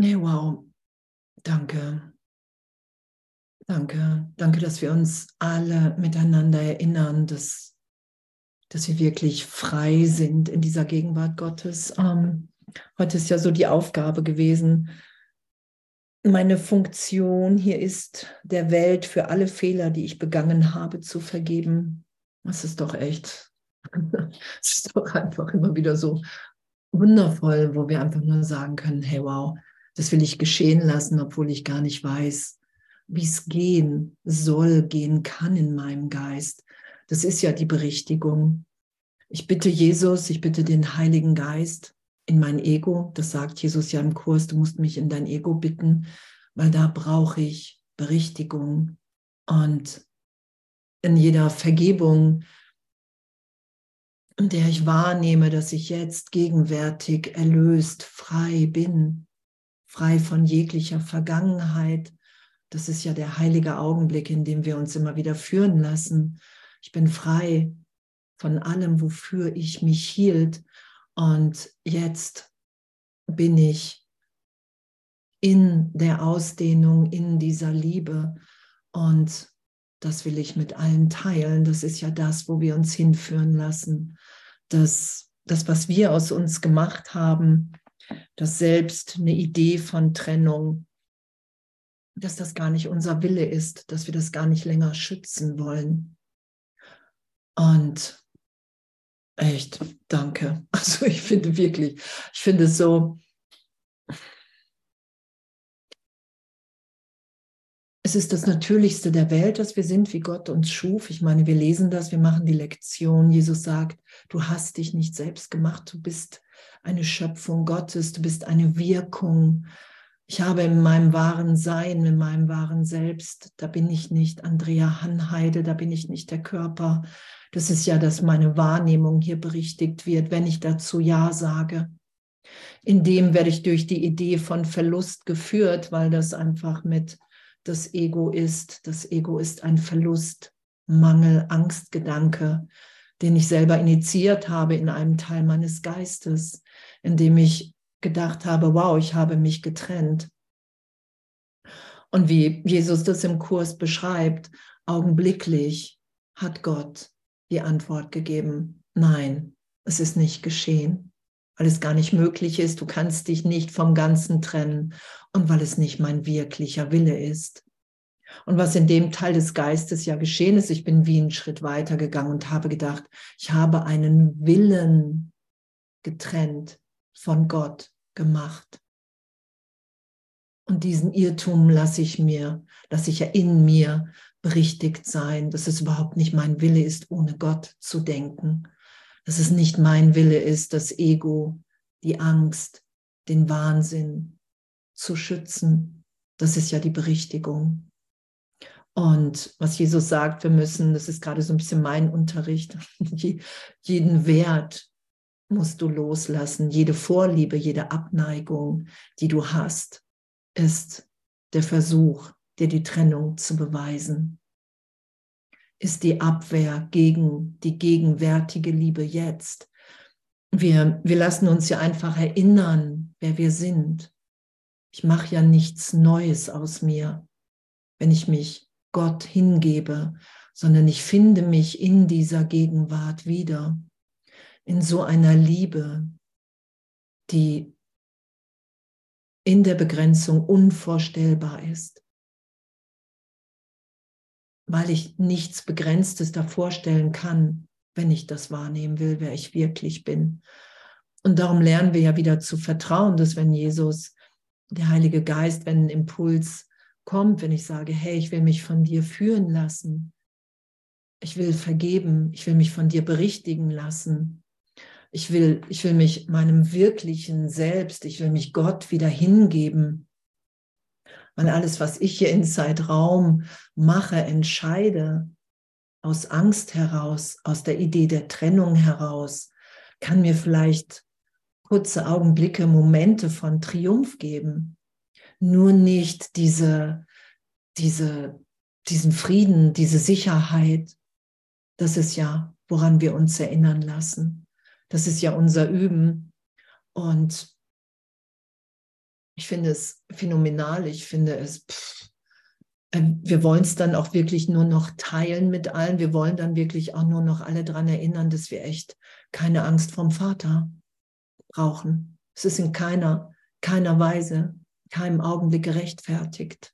Nee, wow. Danke. Danke. Danke, dass wir uns alle miteinander erinnern, dass, dass wir wirklich frei sind in dieser Gegenwart Gottes. Ähm, heute ist ja so die Aufgabe gewesen, meine Funktion hier ist, der Welt für alle Fehler, die ich begangen habe, zu vergeben. Das ist doch echt, das ist doch einfach immer wieder so wundervoll, wo wir einfach nur sagen können, hey wow, das will ich geschehen lassen, obwohl ich gar nicht weiß, wie es gehen soll, gehen kann in meinem Geist. Das ist ja die Berichtigung. Ich bitte Jesus, ich bitte den Heiligen Geist in mein Ego. Das sagt Jesus ja im Kurs, du musst mich in dein Ego bitten, weil da brauche ich Berichtigung. Und in jeder Vergebung, in der ich wahrnehme, dass ich jetzt gegenwärtig erlöst, frei bin, frei von jeglicher Vergangenheit. Das ist ja der heilige Augenblick, in dem wir uns immer wieder führen lassen. Ich bin frei von allem, wofür ich mich hielt. Und jetzt bin ich in der Ausdehnung, in dieser Liebe. Und das will ich mit allen teilen. Das ist ja das, wo wir uns hinführen lassen. Das, das was wir aus uns gemacht haben, dass selbst eine Idee von Trennung, dass das gar nicht unser Wille ist, dass wir das gar nicht länger schützen wollen. Und echt, danke. Also ich finde wirklich, ich finde es so, es ist das Natürlichste der Welt, dass wir sind, wie Gott uns schuf. Ich meine, wir lesen das, wir machen die Lektion. Jesus sagt, du hast dich nicht selbst gemacht, du bist eine Schöpfung Gottes, du bist eine Wirkung. Ich habe in meinem wahren Sein, in meinem wahren Selbst, da bin ich nicht Andrea Hanheide, da bin ich nicht der Körper. Das ist ja, dass meine Wahrnehmung hier berichtigt wird, wenn ich dazu Ja sage. In dem werde ich durch die Idee von Verlust geführt, weil das einfach mit das Ego ist. Das Ego ist ein Verlust, Mangel, Angstgedanke, den ich selber initiiert habe in einem Teil meines Geistes, in dem ich gedacht habe, wow, ich habe mich getrennt. Und wie Jesus das im Kurs beschreibt, augenblicklich hat Gott die Antwort gegeben, nein, es ist nicht geschehen, weil es gar nicht möglich ist, du kannst dich nicht vom Ganzen trennen und weil es nicht mein wirklicher Wille ist. Und was in dem Teil des Geistes ja geschehen ist, ich bin wie einen Schritt weiter gegangen und habe gedacht, ich habe einen Willen getrennt von Gott gemacht. Und diesen Irrtum lasse ich mir, lasse ich ja in mir berichtigt sein, dass es überhaupt nicht mein Wille ist, ohne Gott zu denken. Dass es nicht mein Wille ist, das Ego, die Angst, den Wahnsinn zu schützen. Das ist ja die Berichtigung. Und was Jesus sagt, wir müssen, das ist gerade so ein bisschen mein Unterricht, jeden Wert musst du loslassen. Jede Vorliebe, jede Abneigung, die du hast, ist der Versuch, dir die Trennung zu beweisen. Ist die Abwehr gegen die gegenwärtige Liebe jetzt. Wir, wir lassen uns ja einfach erinnern, wer wir sind. Ich mache ja nichts Neues aus mir, wenn ich mich Gott hingebe, sondern ich finde mich in dieser Gegenwart wieder, in so einer Liebe, die in der Begrenzung unvorstellbar ist, weil ich nichts Begrenztes da vorstellen kann, wenn ich das wahrnehmen will, wer ich wirklich bin. Und darum lernen wir ja wieder zu vertrauen, dass wenn Jesus, der Heilige Geist, wenn ein Impuls kommt, wenn ich sage, hey, ich will mich von dir führen lassen. Ich will vergeben, ich will mich von dir berichtigen lassen. Ich will, ich will mich meinem wirklichen Selbst, ich will mich Gott wieder hingeben. Weil alles, was ich hier in Zeitraum mache, entscheide, aus Angst heraus, aus der Idee der Trennung heraus, kann mir vielleicht kurze Augenblicke, Momente von Triumph geben nur nicht diese, diese, diesen Frieden, diese Sicherheit. Das ist ja, woran wir uns erinnern lassen. Das ist ja unser Üben. Und ich finde es phänomenal. Ich finde es, pff, äh, wir wollen es dann auch wirklich nur noch teilen mit allen. Wir wollen dann wirklich auch nur noch alle daran erinnern, dass wir echt keine Angst vom Vater brauchen. Es ist in keiner, keiner Weise, keinem Augenblick gerechtfertigt.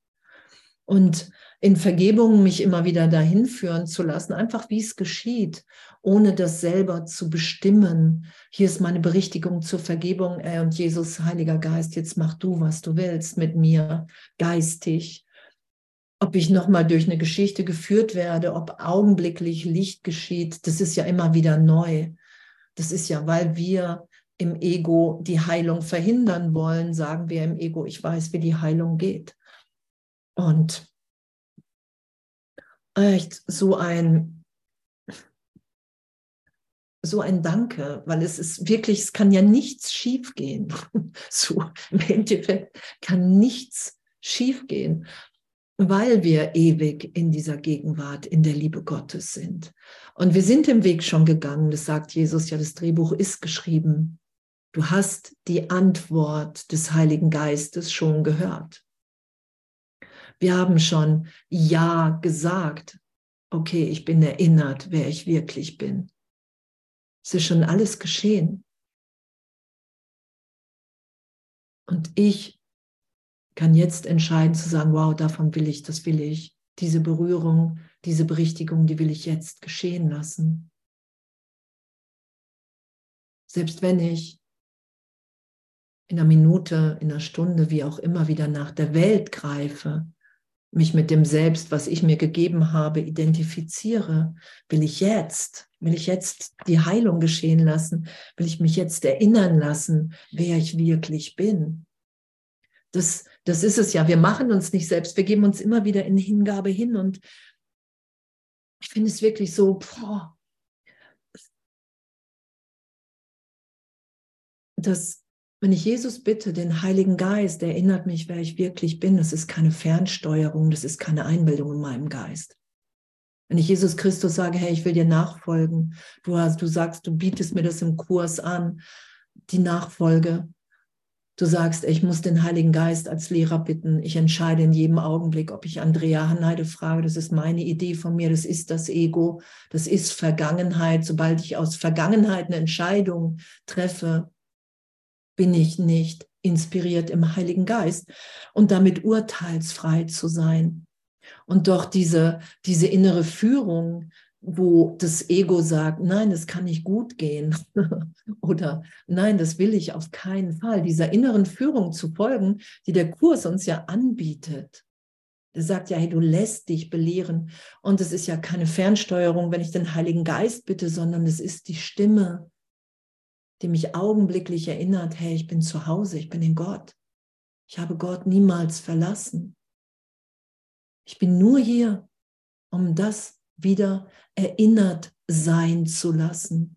Und in Vergebung mich immer wieder dahin führen zu lassen, einfach wie es geschieht, ohne das selber zu bestimmen. Hier ist meine Berichtigung zur Vergebung, ey, und Jesus, Heiliger Geist, jetzt mach du, was du willst mit mir, geistig. Ob ich nochmal durch eine Geschichte geführt werde, ob augenblicklich Licht geschieht, das ist ja immer wieder neu. Das ist ja, weil wir im Ego die Heilung verhindern wollen, sagen wir im Ego, ich weiß, wie die Heilung geht. Und echt so ein, so ein Danke, weil es ist wirklich, es kann ja nichts schiefgehen. So im Endeffekt kann nichts schiefgehen, weil wir ewig in dieser Gegenwart, in der Liebe Gottes sind. Und wir sind den Weg schon gegangen. Das sagt Jesus ja, das Drehbuch ist geschrieben. Du hast die Antwort des Heiligen Geistes schon gehört. Wir haben schon Ja gesagt. Okay, ich bin erinnert, wer ich wirklich bin. Es ist schon alles geschehen. Und ich kann jetzt entscheiden zu sagen, wow, davon will ich, das will ich. Diese Berührung, diese Berichtigung, die will ich jetzt geschehen lassen. Selbst wenn ich in einer Minute, in einer Stunde, wie auch immer wieder nach der Welt greife, mich mit dem Selbst, was ich mir gegeben habe, identifiziere, will ich jetzt, will ich jetzt die Heilung geschehen lassen, will ich mich jetzt erinnern lassen, wer ich wirklich bin. Das, das ist es ja. Wir machen uns nicht selbst. Wir geben uns immer wieder in Hingabe hin. Und ich finde es wirklich so, boah, dass wenn ich Jesus bitte, den Heiligen Geist, erinnert mich, wer ich wirklich bin. Das ist keine Fernsteuerung, das ist keine Einbildung in meinem Geist. Wenn ich Jesus Christus sage, hey, ich will dir nachfolgen, du hast, du sagst, du bietest mir das im Kurs an, die Nachfolge. Du sagst, ich muss den Heiligen Geist als Lehrer bitten. Ich entscheide in jedem Augenblick, ob ich Andrea Hanheide frage. Das ist meine Idee von mir. Das ist das Ego. Das ist Vergangenheit. Sobald ich aus Vergangenheit eine Entscheidung treffe, bin ich nicht inspiriert im Heiligen Geist und damit urteilsfrei zu sein. Und doch diese, diese innere Führung, wo das Ego sagt, nein, das kann nicht gut gehen oder nein, das will ich auf keinen Fall, dieser inneren Führung zu folgen, die der Kurs uns ja anbietet. Der sagt ja, hey, du lässt dich belehren. Und es ist ja keine Fernsteuerung, wenn ich den Heiligen Geist bitte, sondern es ist die Stimme, die mich augenblicklich erinnert, hey, ich bin zu Hause, ich bin in Gott. Ich habe Gott niemals verlassen. Ich bin nur hier, um das wieder erinnert sein zu lassen.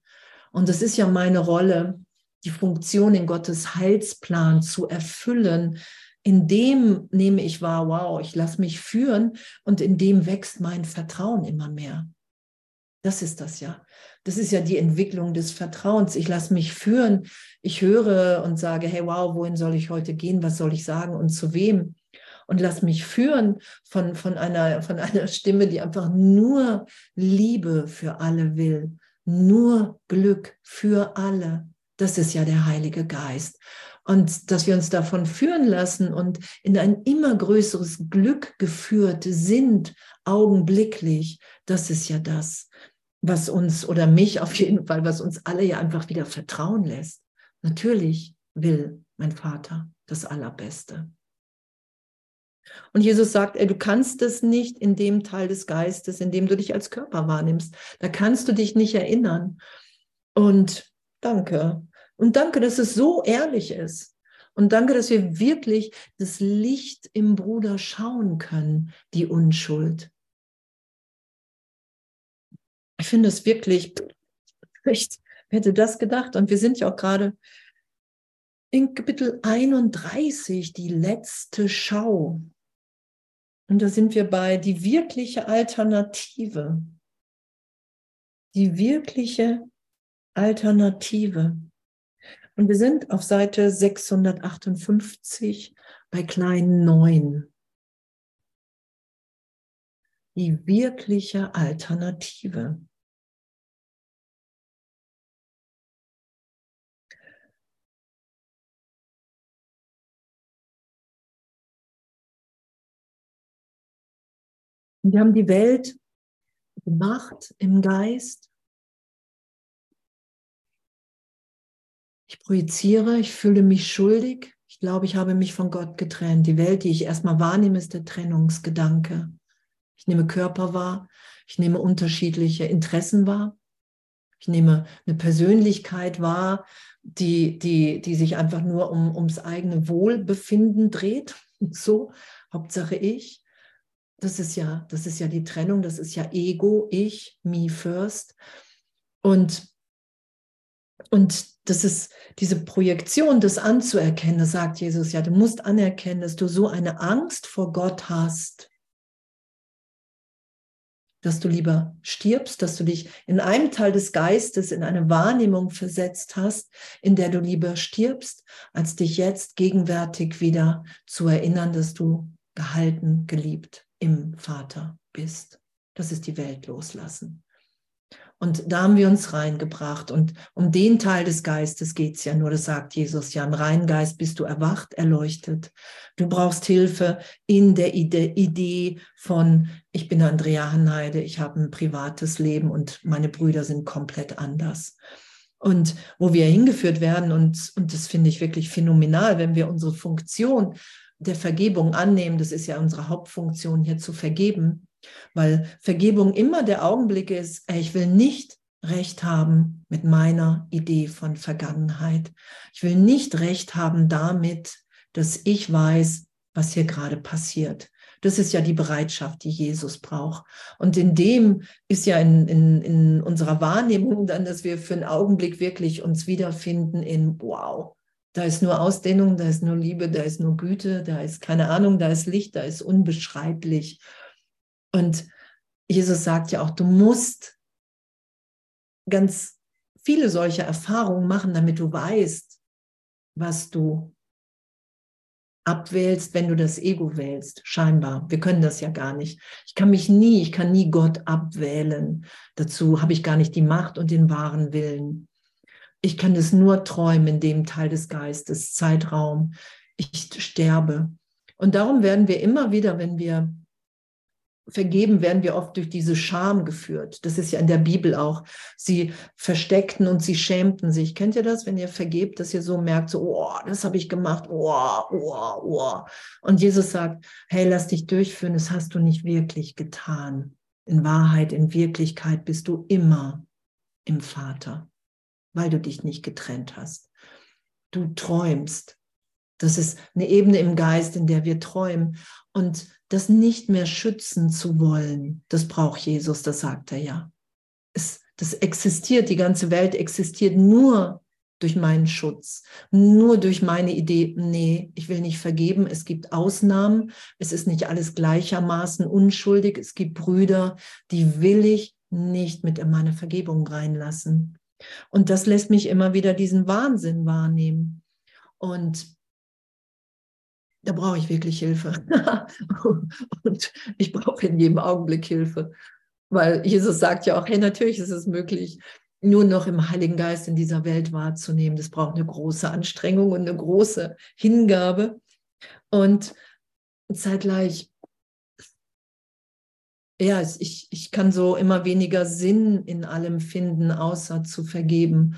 Und das ist ja meine Rolle, die Funktion in Gottes Heilsplan zu erfüllen. In dem nehme ich wahr, wow, ich lasse mich führen und in dem wächst mein Vertrauen immer mehr. Das ist das ja. Das ist ja die Entwicklung des Vertrauens. Ich lasse mich führen. Ich höre und sage, hey, wow, wohin soll ich heute gehen? Was soll ich sagen und zu wem? Und lass mich führen von, von, einer, von einer Stimme, die einfach nur Liebe für alle will. Nur Glück für alle. Das ist ja der Heilige Geist. Und dass wir uns davon führen lassen und in ein immer größeres Glück geführt sind, augenblicklich, das ist ja das, was uns oder mich auf jeden Fall, was uns alle ja einfach wieder vertrauen lässt. Natürlich will mein Vater das Allerbeste. Und Jesus sagt, ey, du kannst es nicht in dem Teil des Geistes, in dem du dich als Körper wahrnimmst. Da kannst du dich nicht erinnern. Und danke. Und danke, dass es so ehrlich ist. Und danke, dass wir wirklich das Licht im Bruder schauen können, die Unschuld. Ich finde es wirklich, wer hätte das gedacht? Und wir sind ja auch gerade in Kapitel 31, die letzte Schau. Und da sind wir bei die wirkliche Alternative. Die wirkliche Alternative. Und wir sind auf Seite 658 bei kleinen Neuen. Die wirkliche Alternative. Wir haben die Welt gemacht im Geist. Ich projiziere, ich fühle mich schuldig. Ich glaube, ich habe mich von Gott getrennt. Die Welt, die ich erstmal wahrnehme, ist der Trennungsgedanke. Ich nehme Körper wahr. Ich nehme unterschiedliche Interessen wahr. Ich nehme eine Persönlichkeit wahr, die, die, die sich einfach nur um, ums eigene Wohlbefinden dreht. So, Hauptsache ich das ist ja, das ist ja die Trennung, das ist ja Ego, ich, me first. Und, und das ist diese Projektion, das anzuerkennen, das sagt Jesus ja, du musst anerkennen, dass du so eine Angst vor Gott hast, dass du lieber stirbst, dass du dich in einem Teil des Geistes in eine Wahrnehmung versetzt hast, in der du lieber stirbst, als dich jetzt gegenwärtig wieder zu erinnern, dass du gehalten, geliebt im Vater bist. Das ist die Welt loslassen. Und da haben wir uns reingebracht. Und um den Teil des Geistes geht es ja nur, das sagt Jesus ja, im reinen Geist bist du erwacht, erleuchtet. Du brauchst Hilfe in der Idee von, ich bin Andrea Hanheide, ich habe ein privates Leben und meine Brüder sind komplett anders. Und wo wir hingeführt werden, und, und das finde ich wirklich phänomenal, wenn wir unsere Funktion der Vergebung annehmen. Das ist ja unsere Hauptfunktion hier zu vergeben, weil Vergebung immer der Augenblick ist, ich will nicht recht haben mit meiner Idee von Vergangenheit. Ich will nicht recht haben damit, dass ich weiß, was hier gerade passiert. Das ist ja die Bereitschaft, die Jesus braucht. Und in dem ist ja in, in, in unserer Wahrnehmung dann, dass wir für einen Augenblick wirklich uns wiederfinden in, wow, da ist nur Ausdehnung, da ist nur Liebe, da ist nur Güte, da ist keine Ahnung, da ist Licht, da ist unbeschreiblich. Und Jesus sagt ja auch, du musst ganz viele solche Erfahrungen machen, damit du weißt, was du abwählst, wenn du das Ego wählst. Scheinbar. Wir können das ja gar nicht. Ich kann mich nie, ich kann nie Gott abwählen. Dazu habe ich gar nicht die Macht und den wahren Willen. Ich kann es nur träumen in dem Teil des Geistes, Zeitraum. Ich sterbe. Und darum werden wir immer wieder, wenn wir vergeben, werden wir oft durch diese Scham geführt. Das ist ja in der Bibel auch. Sie versteckten und sie schämten sich. Kennt ihr das, wenn ihr vergebt, dass ihr so merkt, so, oh, das habe ich gemacht, oh, oh, oh. Und Jesus sagt, hey, lass dich durchführen, das hast du nicht wirklich getan. In Wahrheit, in Wirklichkeit bist du immer im Vater weil du dich nicht getrennt hast. Du träumst. Das ist eine Ebene im Geist, in der wir träumen. Und das nicht mehr schützen zu wollen, das braucht Jesus, das sagt er ja. Es, das existiert, die ganze Welt existiert nur durch meinen Schutz, nur durch meine Idee, nee, ich will nicht vergeben, es gibt Ausnahmen, es ist nicht alles gleichermaßen unschuldig, es gibt Brüder, die will ich nicht mit in meine Vergebung reinlassen. Und das lässt mich immer wieder diesen Wahnsinn wahrnehmen. Und da brauche ich wirklich Hilfe. und ich brauche in jedem Augenblick Hilfe. Weil Jesus sagt ja auch, hey, natürlich ist es möglich, nur noch im Heiligen Geist in dieser Welt wahrzunehmen. Das braucht eine große Anstrengung und eine große Hingabe. Und zeitgleich ja, ich, ich kann so immer weniger Sinn in allem finden, außer zu vergeben,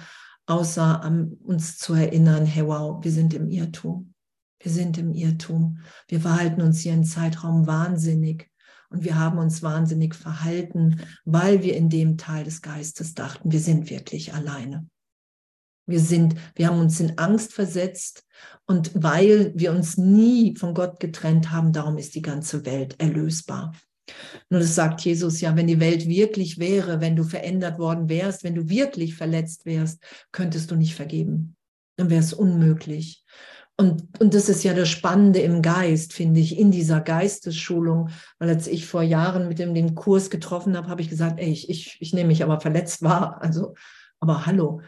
außer an uns zu erinnern, hey wow, wir sind im Irrtum. Wir sind im Irrtum. Wir verhalten uns hier im Zeitraum wahnsinnig. Und wir haben uns wahnsinnig verhalten, weil wir in dem Teil des Geistes dachten, wir sind wirklich alleine. Wir sind, wir haben uns in Angst versetzt und weil wir uns nie von Gott getrennt haben, darum ist die ganze Welt erlösbar. Nur das sagt Jesus ja, wenn die Welt wirklich wäre, wenn du verändert worden wärst, wenn du wirklich verletzt wärst, könntest du nicht vergeben. Dann wäre es unmöglich. Und, und das ist ja das Spannende im Geist, finde ich, in dieser Geistesschulung. Weil als ich vor Jahren mit dem den Kurs getroffen habe, habe ich gesagt, ey, ich, ich, ich nehme mich aber verletzt wahr. Also, aber hallo,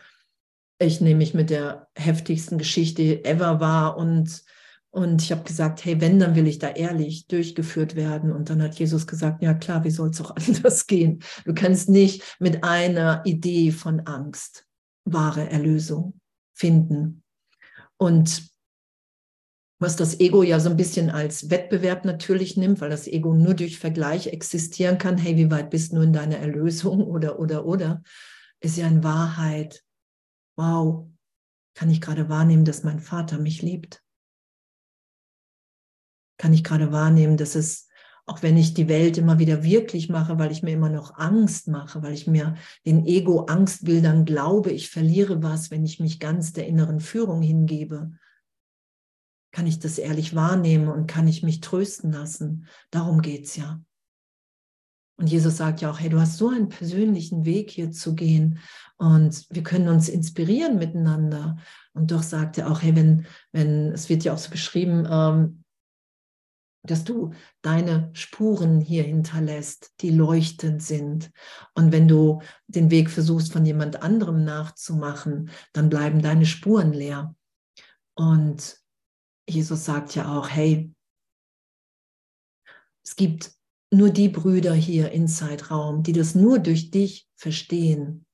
ich nehme mich mit der heftigsten Geschichte ever wahr und Und ich habe gesagt, hey, wenn, dann will ich da ehrlich durchgeführt werden. Und dann hat Jesus gesagt, ja klar, wie soll es auch anders gehen? Du kannst nicht mit einer Idee von Angst wahre Erlösung finden. Und was das Ego ja so ein bisschen als Wettbewerb natürlich nimmt, weil das Ego nur durch Vergleich existieren kann. Hey, wie weit bist du in deiner Erlösung oder, oder, oder, ist ja in Wahrheit, wow, kann ich gerade wahrnehmen, dass mein Vater mich liebt kann ich gerade wahrnehmen, dass es, auch wenn ich die Welt immer wieder wirklich mache, weil ich mir immer noch Angst mache, weil ich mir den Ego-Angstbildern glaube, ich verliere was, wenn ich mich ganz der inneren Führung hingebe, kann ich das ehrlich wahrnehmen und kann ich mich trösten lassen. Darum geht es ja. Und Jesus sagt ja auch, hey, du hast so einen persönlichen Weg hier zu gehen und wir können uns inspirieren miteinander. Und doch sagt er auch, hey, wenn, wenn, es wird ja auch so beschrieben, ähm, dass du deine Spuren hier hinterlässt, die leuchtend sind. Und wenn du den Weg versuchst, von jemand anderem nachzumachen, dann bleiben deine Spuren leer. Und Jesus sagt ja auch, hey, es gibt nur die Brüder hier in Zeitraum, die das nur durch dich verstehen,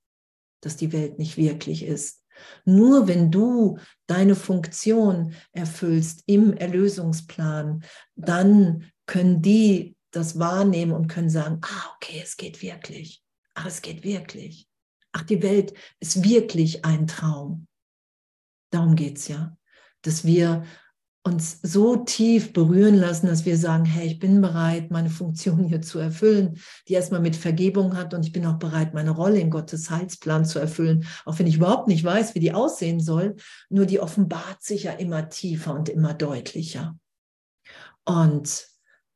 dass die Welt nicht wirklich ist. Nur wenn du deine Funktion erfüllst im Erlösungsplan, dann können die das wahrnehmen und können sagen, ah, okay, es geht wirklich. Ach, es geht wirklich. Ach, die Welt ist wirklich ein Traum. Darum geht es ja, dass wir uns so tief berühren lassen, dass wir sagen, hey, ich bin bereit, meine Funktion hier zu erfüllen, die erstmal mit Vergebung hat und ich bin auch bereit, meine Rolle in Gottes Heilsplan zu erfüllen, auch wenn ich überhaupt nicht weiß, wie die aussehen soll, nur die offenbart sich ja immer tiefer und immer deutlicher. Und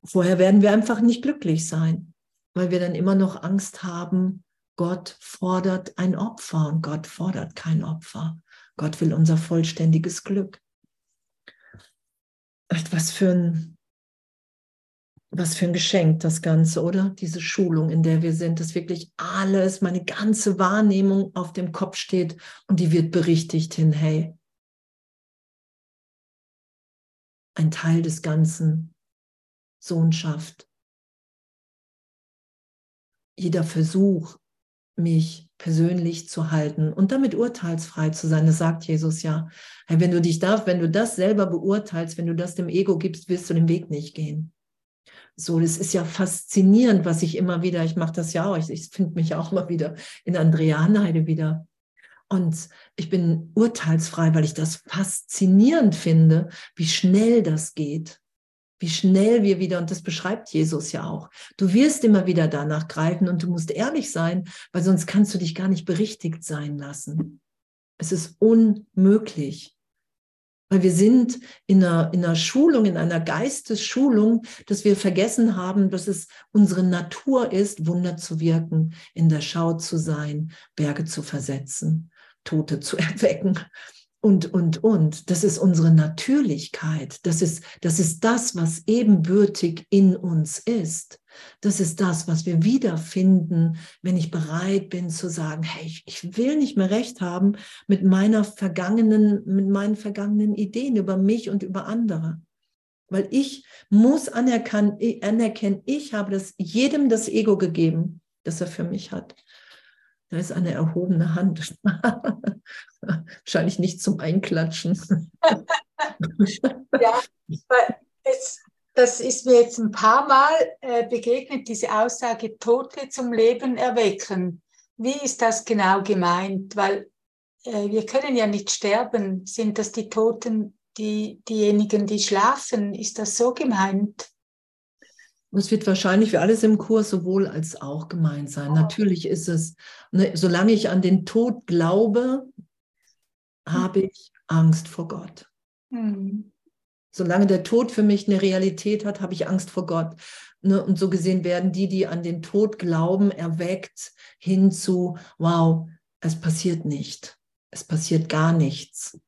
vorher werden wir einfach nicht glücklich sein, weil wir dann immer noch Angst haben, Gott fordert ein Opfer und Gott fordert kein Opfer. Gott will unser vollständiges Glück was für ein, was für ein Geschenk das Ganze, oder? Diese Schulung, in der wir sind, dass wirklich alles, meine ganze Wahrnehmung auf dem Kopf steht und die wird berichtigt hin, hey, ein Teil des Ganzen, Sohnschaft. Jeder Versuch, mich persönlich zu halten und damit urteilsfrei zu sein. Das sagt Jesus ja. Wenn du dich darf, wenn du das selber beurteilst, wenn du das dem Ego gibst, wirst du den Weg nicht gehen. So, das ist ja faszinierend, was ich immer wieder, ich mache das ja auch, ich, ich finde mich auch immer wieder in Andreaneide wieder. Und ich bin urteilsfrei, weil ich das faszinierend finde, wie schnell das geht wie schnell wir wieder, und das beschreibt Jesus ja auch, du wirst immer wieder danach greifen und du musst ehrlich sein, weil sonst kannst du dich gar nicht berichtigt sein lassen. Es ist unmöglich. Weil wir sind in einer, in einer Schulung, in einer Geistesschulung, dass wir vergessen haben, dass es unsere Natur ist, Wunder zu wirken, in der Schau zu sein, Berge zu versetzen, Tote zu erwecken und, und, und. Das ist unsere Natürlichkeit. Das ist, das ist das, was ebenbürtig in uns ist. Das ist das, was wir wiederfinden, wenn ich bereit bin zu sagen, hey, ich, ich will nicht mehr recht haben mit meiner vergangenen, mit meinen vergangenen Ideen über mich und über andere. Weil ich muss anerkennen, ich habe das jedem das Ego gegeben, das er für mich hat. Da ist eine erhobene Hand. Wahrscheinlich nicht zum Einklatschen. ja, es, das ist mir jetzt ein paar Mal äh, begegnet, diese Aussage, Tote zum Leben erwecken. Wie ist das genau gemeint? Weil äh, wir können ja nicht sterben. Sind das die Toten, die, diejenigen, die schlafen? Ist das so gemeint? Es wird wahrscheinlich für alles im Kurs sowohl als auch gemeint sein. Oh. Natürlich ist es, ne, solange ich an den Tod glaube, habe hm. ich Angst vor Gott. Mhm. Solange der Tod für mich eine Realität hat, habe ich Angst vor Gott. Ne? Und so gesehen werden die, die an den Tod glauben, erweckt hin zu, wow, es passiert nicht. Es passiert gar nichts.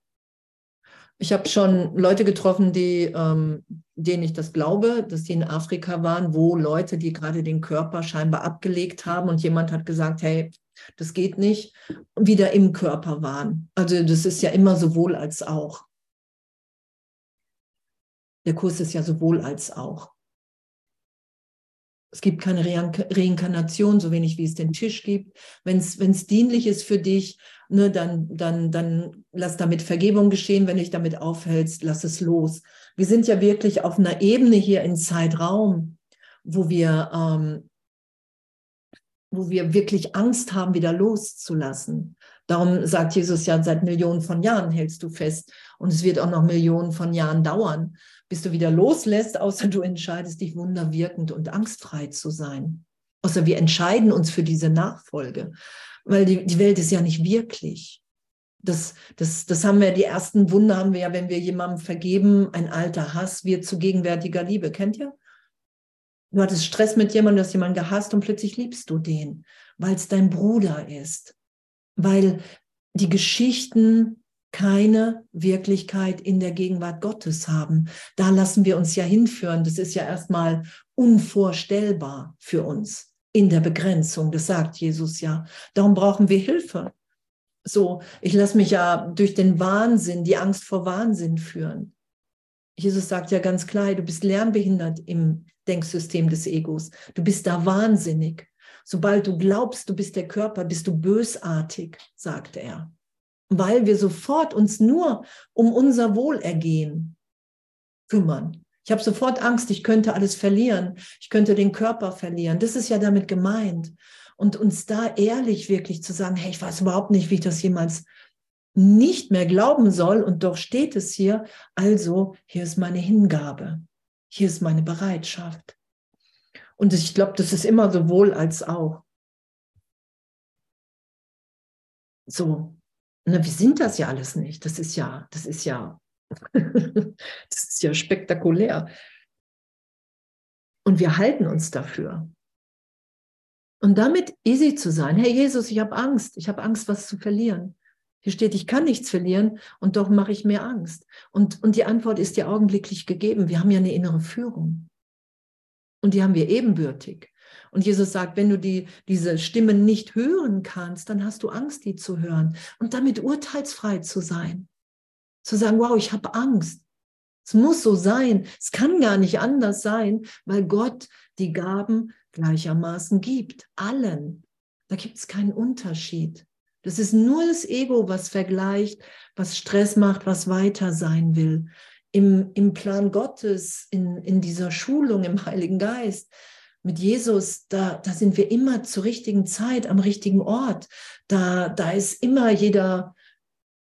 Ich habe schon Leute getroffen, die, ähm, denen ich das glaube, dass die in Afrika waren, wo Leute, die gerade den Körper scheinbar abgelegt haben und jemand hat gesagt, hey, das geht nicht, wieder im Körper waren. Also das ist ja immer sowohl als auch. Der Kurs ist ja sowohl als auch. Es gibt keine Reinkarnation, so wenig wie es den Tisch gibt. Wenn es dienlich ist für dich, ne, dann, dann, dann lass damit Vergebung geschehen. Wenn dich damit aufhältst, lass es los. Wir sind ja wirklich auf einer Ebene hier in Zeitraum, wo wir, ähm, wo wir wirklich Angst haben, wieder loszulassen. Darum sagt Jesus ja, seit Millionen von Jahren hältst du fest. Und es wird auch noch Millionen von Jahren dauern, bis du wieder loslässt, außer du entscheidest dich wunderwirkend und angstfrei zu sein. Außer wir entscheiden uns für diese Nachfolge, weil die, die Welt ist ja nicht wirklich. Das, das, das haben wir, die ersten Wunder haben wir ja, wenn wir jemandem vergeben, ein alter Hass wird zu gegenwärtiger Liebe. Kennt ihr? Du hattest Stress mit jemandem, du hast jemanden gehasst und plötzlich liebst du den, weil es dein Bruder ist. Weil die Geschichten keine Wirklichkeit in der Gegenwart Gottes haben. Da lassen wir uns ja hinführen. Das ist ja erstmal unvorstellbar für uns in der Begrenzung. Das sagt Jesus ja. Darum brauchen wir Hilfe. So, ich lasse mich ja durch den Wahnsinn, die Angst vor Wahnsinn führen. Jesus sagt ja ganz klar, du bist lernbehindert im Denksystem des Egos. Du bist da wahnsinnig. Sobald du glaubst, du bist der Körper, bist du bösartig, sagt er weil wir sofort uns nur um unser Wohlergehen kümmern. Ich habe sofort Angst, ich könnte alles verlieren, ich könnte den Körper verlieren. Das ist ja damit gemeint. Und uns da ehrlich wirklich zu sagen, hey, ich weiß überhaupt nicht, wie ich das jemals nicht mehr glauben soll. Und doch steht es hier. Also, hier ist meine Hingabe. Hier ist meine Bereitschaft. Und ich glaube, das ist immer sowohl als auch. So, na, wir sind das ja alles nicht. Das ist ja, das ist ja, das ist ja spektakulär. Und wir halten uns dafür. Und damit easy zu sein, hey Jesus, ich habe Angst, ich habe Angst, was zu verlieren. Hier steht, ich kann nichts verlieren und doch mache ich mir Angst. Und, und die Antwort ist dir augenblicklich gegeben. Wir haben ja eine innere Führung. Und die haben wir ebenbürtig. Und Jesus sagt, wenn du die, diese Stimmen nicht hören kannst, dann hast du Angst, die zu hören. Und damit urteilsfrei zu sein. Zu sagen, wow, ich habe Angst. Es muss so sein. Es kann gar nicht anders sein, weil Gott die Gaben gleichermaßen gibt. Allen. Da gibt es keinen Unterschied. Das ist nur das Ego, was vergleicht, was Stress macht, was weiter sein will. Im, im Plan Gottes, in, in dieser Schulung im Heiligen Geist, mit Jesus, da, da sind wir immer zur richtigen Zeit am richtigen Ort. Da, da ist immer jeder,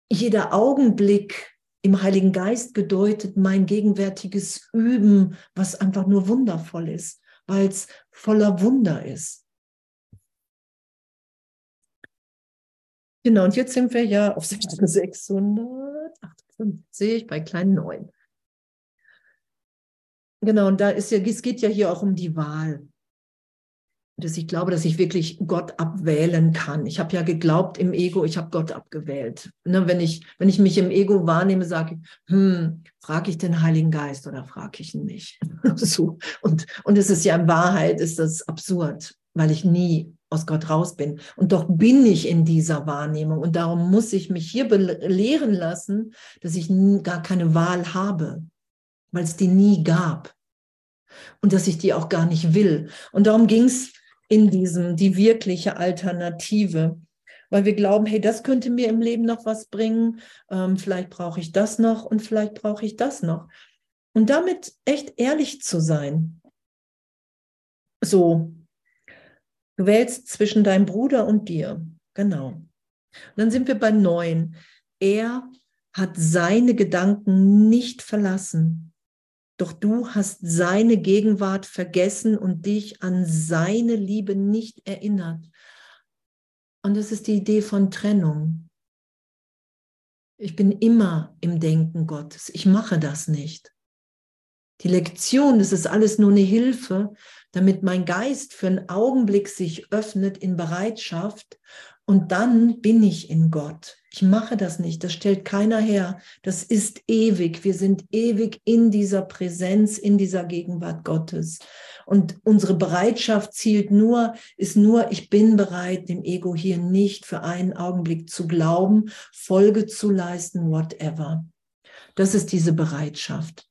jeder Augenblick im Heiligen Geist gedeutet, mein gegenwärtiges Üben, was einfach nur wundervoll ist, weil es voller Wunder ist. Genau, und jetzt sind wir ja auf Seite 658 bei kleinen 9. Genau, und da ist ja, es geht ja hier auch um die Wahl. Dass ich glaube, dass ich wirklich Gott abwählen kann. Ich habe ja geglaubt im Ego, ich habe Gott abgewählt. Ne, wenn, ich, wenn ich mich im Ego wahrnehme, sage ich, hm, frage ich den Heiligen Geist oder frage ich ihn nicht? so. Und, und es ist ja in Wahrheit, ist das absurd, weil ich nie aus Gott raus bin. Und doch bin ich in dieser Wahrnehmung. Und darum muss ich mich hier belehren lassen, dass ich gar keine Wahl habe weil es die nie gab und dass ich die auch gar nicht will. Und darum ging es in diesem, die wirkliche Alternative, weil wir glauben, hey, das könnte mir im Leben noch was bringen, ähm, vielleicht brauche ich das noch und vielleicht brauche ich das noch. Und damit echt ehrlich zu sein. So, du wählst zwischen deinem Bruder und dir. Genau. Und dann sind wir bei neun. Er hat seine Gedanken nicht verlassen. Doch du hast seine Gegenwart vergessen und dich an seine Liebe nicht erinnert. Und das ist die Idee von Trennung. Ich bin immer im Denken Gottes. Ich mache das nicht. Die Lektion, das ist alles nur eine Hilfe, damit mein Geist für einen Augenblick sich öffnet in Bereitschaft und dann bin ich in Gott. Ich mache das nicht, das stellt keiner her. Das ist ewig. Wir sind ewig in dieser Präsenz, in dieser Gegenwart Gottes. Und unsere Bereitschaft zielt nur, ist nur, ich bin bereit, dem Ego hier nicht für einen Augenblick zu glauben, Folge zu leisten, whatever. Das ist diese Bereitschaft.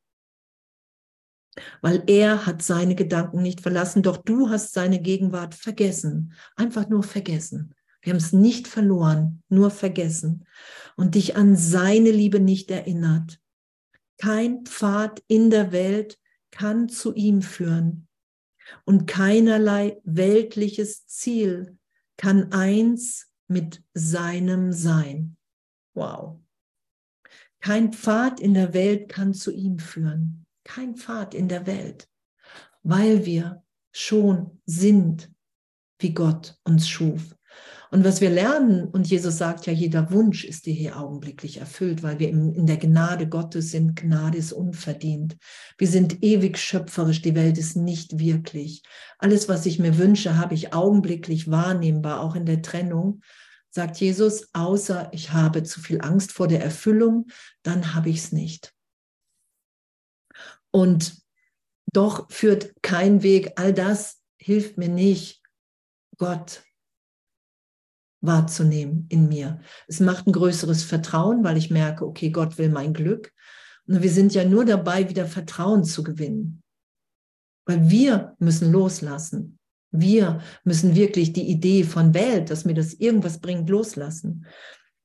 weil er hat seine Gedanken nicht verlassen, doch du hast seine Gegenwart vergessen, einfach nur vergessen. Wir haben es nicht verloren, nur vergessen und dich an seine Liebe nicht erinnert. Kein Pfad in der Welt kann zu ihm führen und keinerlei weltliches Ziel kann eins mit seinem sein. Wow. Kein Pfad in der Welt kann zu ihm führen. Kein Pfad in der Welt, weil wir schon sind, wie Gott uns schuf. Und was wir lernen, und Jesus sagt ja, jeder Wunsch ist dir hier augenblicklich erfüllt, weil wir in der Gnade Gottes sind. Gnade ist unverdient. Wir sind ewig schöpferisch. Die Welt ist nicht wirklich. Alles, was ich mir wünsche, habe ich augenblicklich wahrnehmbar, auch in der Trennung. Sagt Jesus, außer ich habe zu viel Angst vor der Erfüllung, dann habe ich es nicht. Und doch führt kein Weg. All das hilft mir nicht, Gott wahrzunehmen in mir. Es macht ein größeres Vertrauen, weil ich merke, okay, Gott will mein Glück. Und wir sind ja nur dabei, wieder Vertrauen zu gewinnen. Weil wir müssen loslassen. Wir müssen wirklich die Idee von Welt, dass mir das irgendwas bringt, loslassen.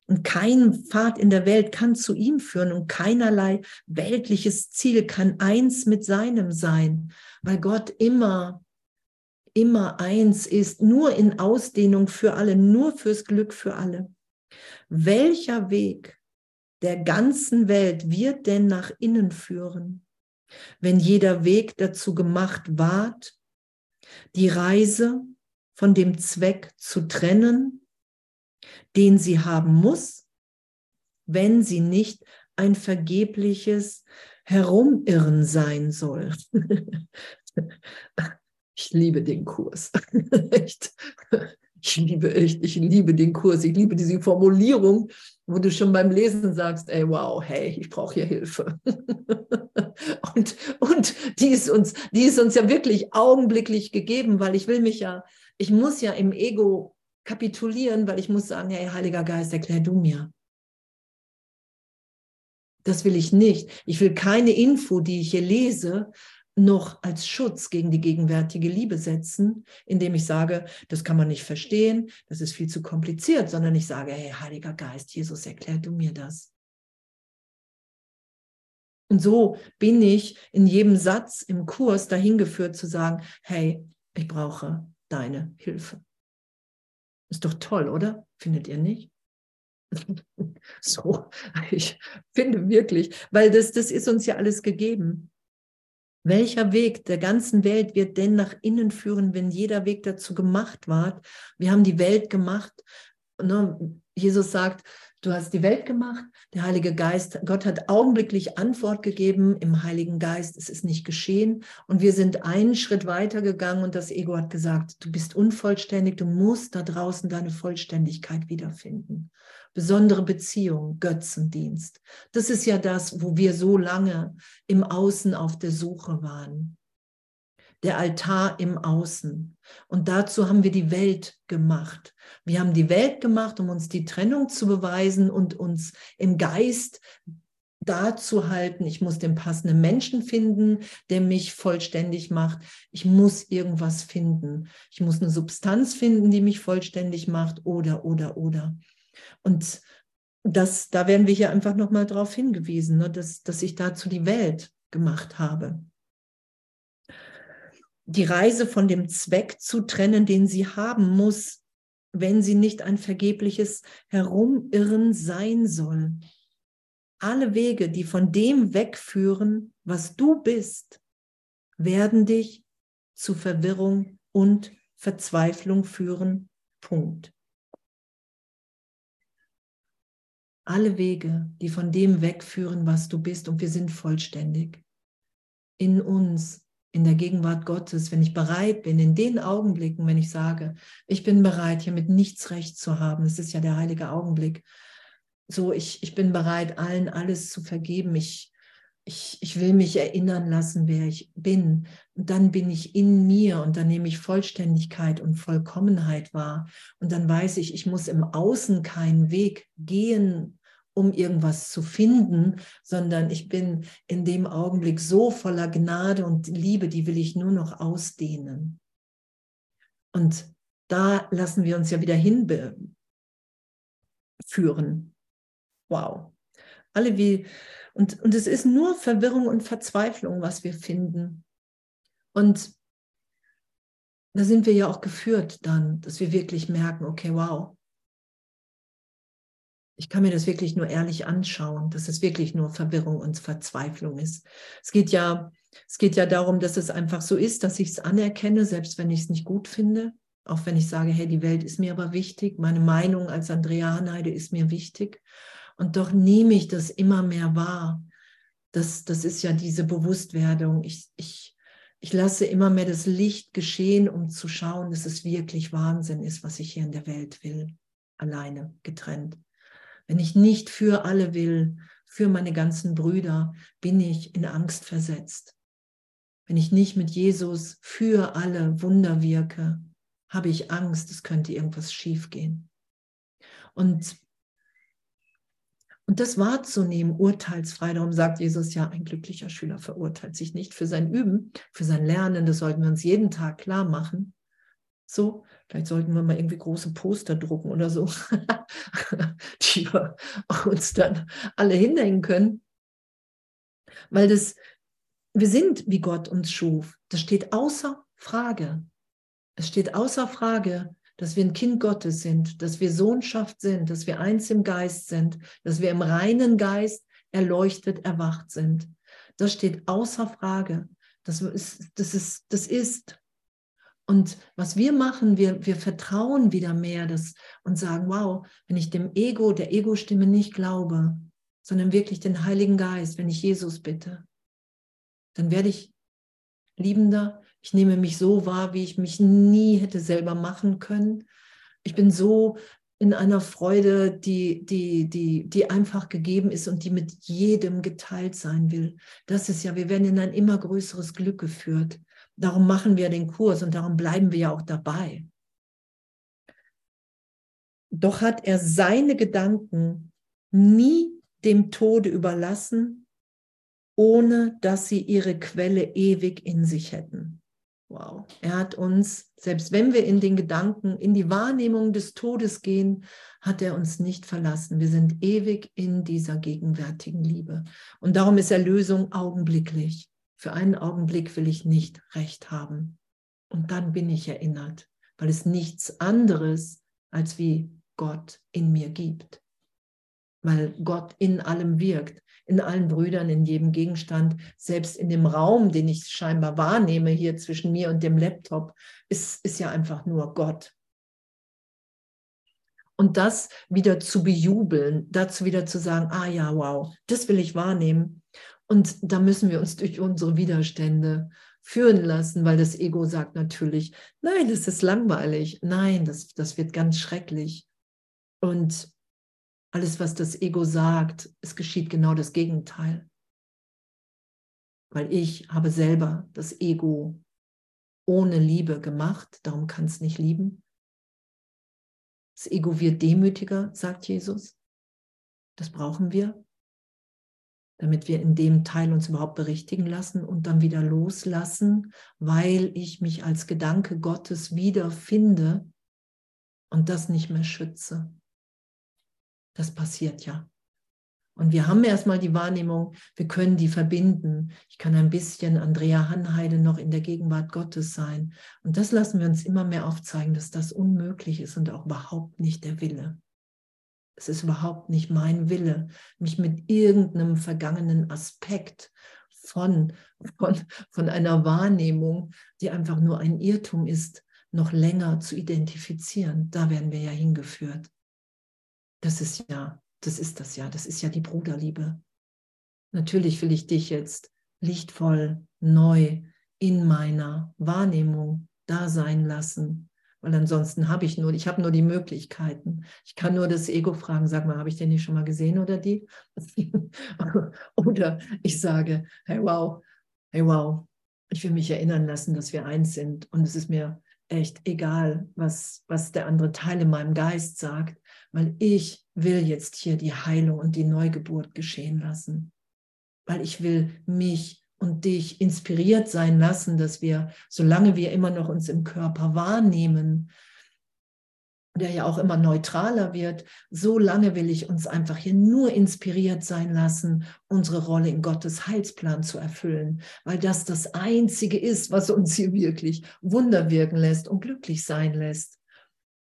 Und kein Pfad in der Welt kann zu ihm führen und keinerlei weltliches Ziel kann eins mit seinem sein, weil Gott immer immer eins ist, nur in Ausdehnung für alle, nur fürs Glück für alle. Welcher Weg der ganzen Welt wird denn nach innen führen, wenn jeder Weg dazu gemacht ward, die Reise von dem Zweck zu trennen, den sie haben muss, wenn sie nicht ein vergebliches Herumirren sein soll. ich liebe den Kurs. echt. Ich liebe echt, ich liebe den Kurs. Ich liebe diese Formulierung, wo du schon beim Lesen sagst, ey, wow, hey, ich brauche hier Hilfe. und, und die ist uns, die ist uns ja wirklich augenblicklich gegeben, weil ich will mich ja, ich muss ja im Ego kapitulieren, weil ich muss sagen, hey, Heiliger Geist, erklär du mir. Das will ich nicht. Ich will keine Info, die ich hier lese, noch als Schutz gegen die gegenwärtige Liebe setzen, indem ich sage, das kann man nicht verstehen, das ist viel zu kompliziert, sondern ich sage, hey, Heiliger Geist, Jesus, erklär du mir das. Und so bin ich in jedem Satz im Kurs dahin geführt zu sagen, hey, ich brauche deine Hilfe. Ist doch toll, oder? Findet ihr nicht? so, ich finde wirklich, weil das, das ist uns ja alles gegeben. Welcher Weg der ganzen Welt wird denn nach innen führen, wenn jeder Weg dazu gemacht war? Wir haben die Welt gemacht. Ne? Jesus sagt, du hast die Welt gemacht, der Heilige Geist, Gott hat augenblicklich Antwort gegeben im Heiligen Geist, es ist nicht geschehen. Und wir sind einen Schritt weiter gegangen und das Ego hat gesagt, du bist unvollständig, du musst da draußen deine Vollständigkeit wiederfinden besondere Beziehung, Götzendienst. Das ist ja das, wo wir so lange im Außen auf der Suche waren. Der Altar im Außen. Und dazu haben wir die Welt gemacht. Wir haben die Welt gemacht, um uns die Trennung zu beweisen und uns im Geist dazu halten, ich muss den passenden Menschen finden, der mich vollständig macht. Ich muss irgendwas finden. Ich muss eine Substanz finden, die mich vollständig macht oder, oder, oder. Und das, da werden wir hier einfach nochmal darauf hingewiesen, ne, dass, dass ich dazu die Welt gemacht habe. Die Reise von dem Zweck zu trennen, den sie haben muss, wenn sie nicht ein vergebliches Herumirren sein soll. Alle Wege, die von dem wegführen, was du bist, werden dich zu Verwirrung und Verzweiflung führen. Punkt. alle Wege, die von dem wegführen, was du bist. Und wir sind vollständig. In uns, in der Gegenwart Gottes, wenn ich bereit bin, in den Augenblicken, wenn ich sage, ich bin bereit, hier mit nichts recht zu haben, es ist ja der heilige Augenblick, so ich, ich bin bereit, allen alles zu vergeben, ich, ich, ich will mich erinnern lassen, wer ich bin. Und dann bin ich in mir und dann nehme ich Vollständigkeit und Vollkommenheit wahr. Und dann weiß ich, ich muss im Außen keinen Weg gehen um irgendwas zu finden, sondern ich bin in dem Augenblick so voller Gnade und Liebe, die will ich nur noch ausdehnen. Und da lassen wir uns ja wieder hinführen. Wow. Alle wie, und, und es ist nur Verwirrung und Verzweiflung, was wir finden. Und da sind wir ja auch geführt dann, dass wir wirklich merken, okay, wow, ich kann mir das wirklich nur ehrlich anschauen, dass es wirklich nur Verwirrung und Verzweiflung ist. Es geht ja, es geht ja darum, dass es einfach so ist, dass ich es anerkenne, selbst wenn ich es nicht gut finde. Auch wenn ich sage, hey, die Welt ist mir aber wichtig, meine Meinung als Andrea Hanheide ist mir wichtig. Und doch nehme ich das immer mehr wahr. Das, das ist ja diese Bewusstwerdung. Ich, ich, ich lasse immer mehr das Licht geschehen, um zu schauen, dass es wirklich Wahnsinn ist, was ich hier in der Welt will. Alleine, getrennt. Wenn ich nicht für alle will, für meine ganzen Brüder, bin ich in Angst versetzt. Wenn ich nicht mit Jesus für alle Wunder wirke, habe ich Angst, es könnte irgendwas schiefgehen. Und, und das wahrzunehmen, urteilsfrei, darum sagt Jesus ja, ein glücklicher Schüler verurteilt sich nicht für sein Üben, für sein Lernen, das sollten wir uns jeden Tag klar machen. So, vielleicht sollten wir mal irgendwie große Poster drucken oder so, die wir uns dann alle hinhängen können. Weil das, wir sind, wie Gott uns schuf. Das steht außer Frage. Es steht außer Frage, dass wir ein Kind Gottes sind, dass wir Sohnschaft sind, dass wir eins im Geist sind, dass wir im reinen Geist erleuchtet, erwacht sind. Das steht außer Frage. Das ist, das ist, das ist. Und was wir machen, wir, wir vertrauen wieder mehr das, und sagen, wow, wenn ich dem Ego, der Ego-Stimme nicht glaube, sondern wirklich den Heiligen Geist, wenn ich Jesus bitte, dann werde ich liebender, ich nehme mich so wahr, wie ich mich nie hätte selber machen können. Ich bin so in einer Freude, die, die, die, die einfach gegeben ist und die mit jedem geteilt sein will. Das ist ja, wir werden in ein immer größeres Glück geführt. Darum machen wir den Kurs und darum bleiben wir ja auch dabei. Doch hat er seine Gedanken nie dem Tode überlassen, ohne dass sie ihre Quelle ewig in sich hätten. Wow. Er hat uns, selbst wenn wir in den Gedanken, in die Wahrnehmung des Todes gehen, hat er uns nicht verlassen. Wir sind ewig in dieser gegenwärtigen Liebe. Und darum ist Erlösung augenblicklich. Für einen Augenblick will ich nicht recht haben. Und dann bin ich erinnert, weil es nichts anderes als wie Gott in mir gibt. Weil Gott in allem wirkt in allen Brüdern, in jedem Gegenstand, selbst in dem Raum, den ich scheinbar wahrnehme hier zwischen mir und dem Laptop, ist, ist ja einfach nur Gott. Und das wieder zu bejubeln, dazu wieder zu sagen, ah ja, wow, das will ich wahrnehmen. Und da müssen wir uns durch unsere Widerstände führen lassen, weil das Ego sagt natürlich, nein, das ist langweilig, nein, das, das wird ganz schrecklich. Und alles, was das Ego sagt, es geschieht genau das Gegenteil. Weil ich habe selber das Ego ohne Liebe gemacht, darum kann es nicht lieben. Das Ego wird demütiger, sagt Jesus. Das brauchen wir, damit wir in dem Teil uns überhaupt berichtigen lassen und dann wieder loslassen, weil ich mich als Gedanke Gottes wiederfinde und das nicht mehr schütze. Das passiert ja. Und wir haben erstmal die Wahrnehmung, wir können die verbinden. Ich kann ein bisschen Andrea Hanheide noch in der Gegenwart Gottes sein. Und das lassen wir uns immer mehr aufzeigen, dass das unmöglich ist und auch überhaupt nicht der Wille. Es ist überhaupt nicht mein Wille, mich mit irgendeinem vergangenen Aspekt von, von, von einer Wahrnehmung, die einfach nur ein Irrtum ist, noch länger zu identifizieren. Da werden wir ja hingeführt. Das ist ja, das ist das ja, das ist ja die Bruderliebe. Natürlich will ich dich jetzt lichtvoll, neu in meiner Wahrnehmung da sein lassen, weil ansonsten habe ich nur, ich habe nur die Möglichkeiten. Ich kann nur das Ego fragen, sag mal, habe ich den nicht schon mal gesehen oder die? oder ich sage, hey wow, hey wow, ich will mich erinnern lassen, dass wir eins sind und es ist mir echt egal, was, was der andere Teil in meinem Geist sagt, weil ich will jetzt hier die Heilung und die Neugeburt geschehen lassen. Weil ich will mich und dich inspiriert sein lassen, dass wir, solange wir immer noch uns im Körper wahrnehmen, der ja auch immer neutraler wird, so lange will ich uns einfach hier nur inspiriert sein lassen, unsere Rolle in Gottes Heilsplan zu erfüllen, weil das das Einzige ist, was uns hier wirklich Wunder wirken lässt und glücklich sein lässt.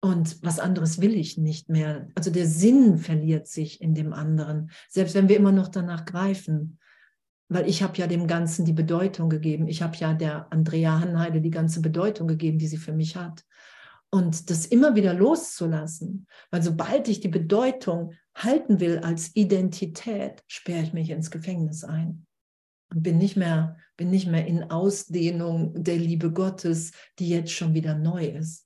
Und was anderes will ich nicht mehr. Also der Sinn verliert sich in dem anderen, selbst wenn wir immer noch danach greifen. Weil ich habe ja dem Ganzen die Bedeutung gegeben. Ich habe ja der Andrea Hanheide die ganze Bedeutung gegeben, die sie für mich hat. Und das immer wieder loszulassen. Weil sobald ich die Bedeutung halten will als Identität, sperre ich mich ins Gefängnis ein. Und bin nicht mehr, bin nicht mehr in Ausdehnung der Liebe Gottes, die jetzt schon wieder neu ist.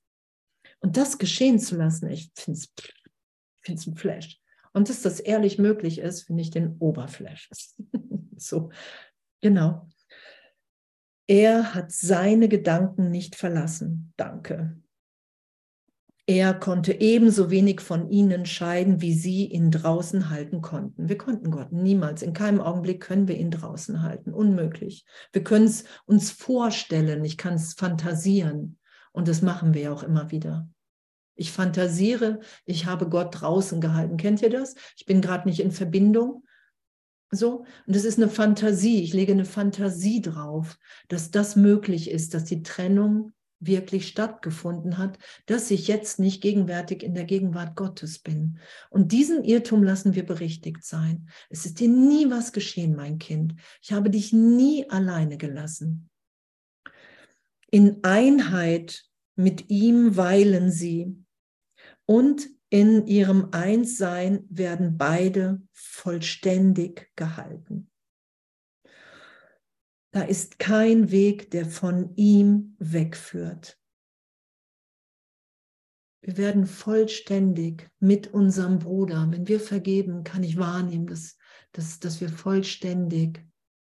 Und das geschehen zu lassen, ich finde es ein Flash. Und dass das ehrlich möglich ist, finde ich den Oberflash. so, genau. Er hat seine Gedanken nicht verlassen. Danke. Er konnte ebenso wenig von ihnen scheiden, wie sie ihn draußen halten konnten. Wir konnten Gott niemals, in keinem Augenblick können wir ihn draußen halten. Unmöglich. Wir können es uns vorstellen, ich kann es fantasieren. Und das machen wir ja auch immer wieder. Ich fantasiere, ich habe Gott draußen gehalten. Kennt ihr das? Ich bin gerade nicht in Verbindung. So, und das ist eine Fantasie. Ich lege eine Fantasie drauf, dass das möglich ist, dass die Trennung wirklich stattgefunden hat, dass ich jetzt nicht gegenwärtig in der Gegenwart Gottes bin. Und diesen Irrtum lassen wir berichtigt sein. Es ist dir nie was geschehen, mein Kind. Ich habe dich nie alleine gelassen. In Einheit mit ihm weilen sie und in ihrem Einssein werden beide vollständig gehalten. Da ist kein Weg, der von ihm wegführt. Wir werden vollständig mit unserem Bruder. Wenn wir vergeben, kann ich wahrnehmen, dass, dass, dass wir vollständig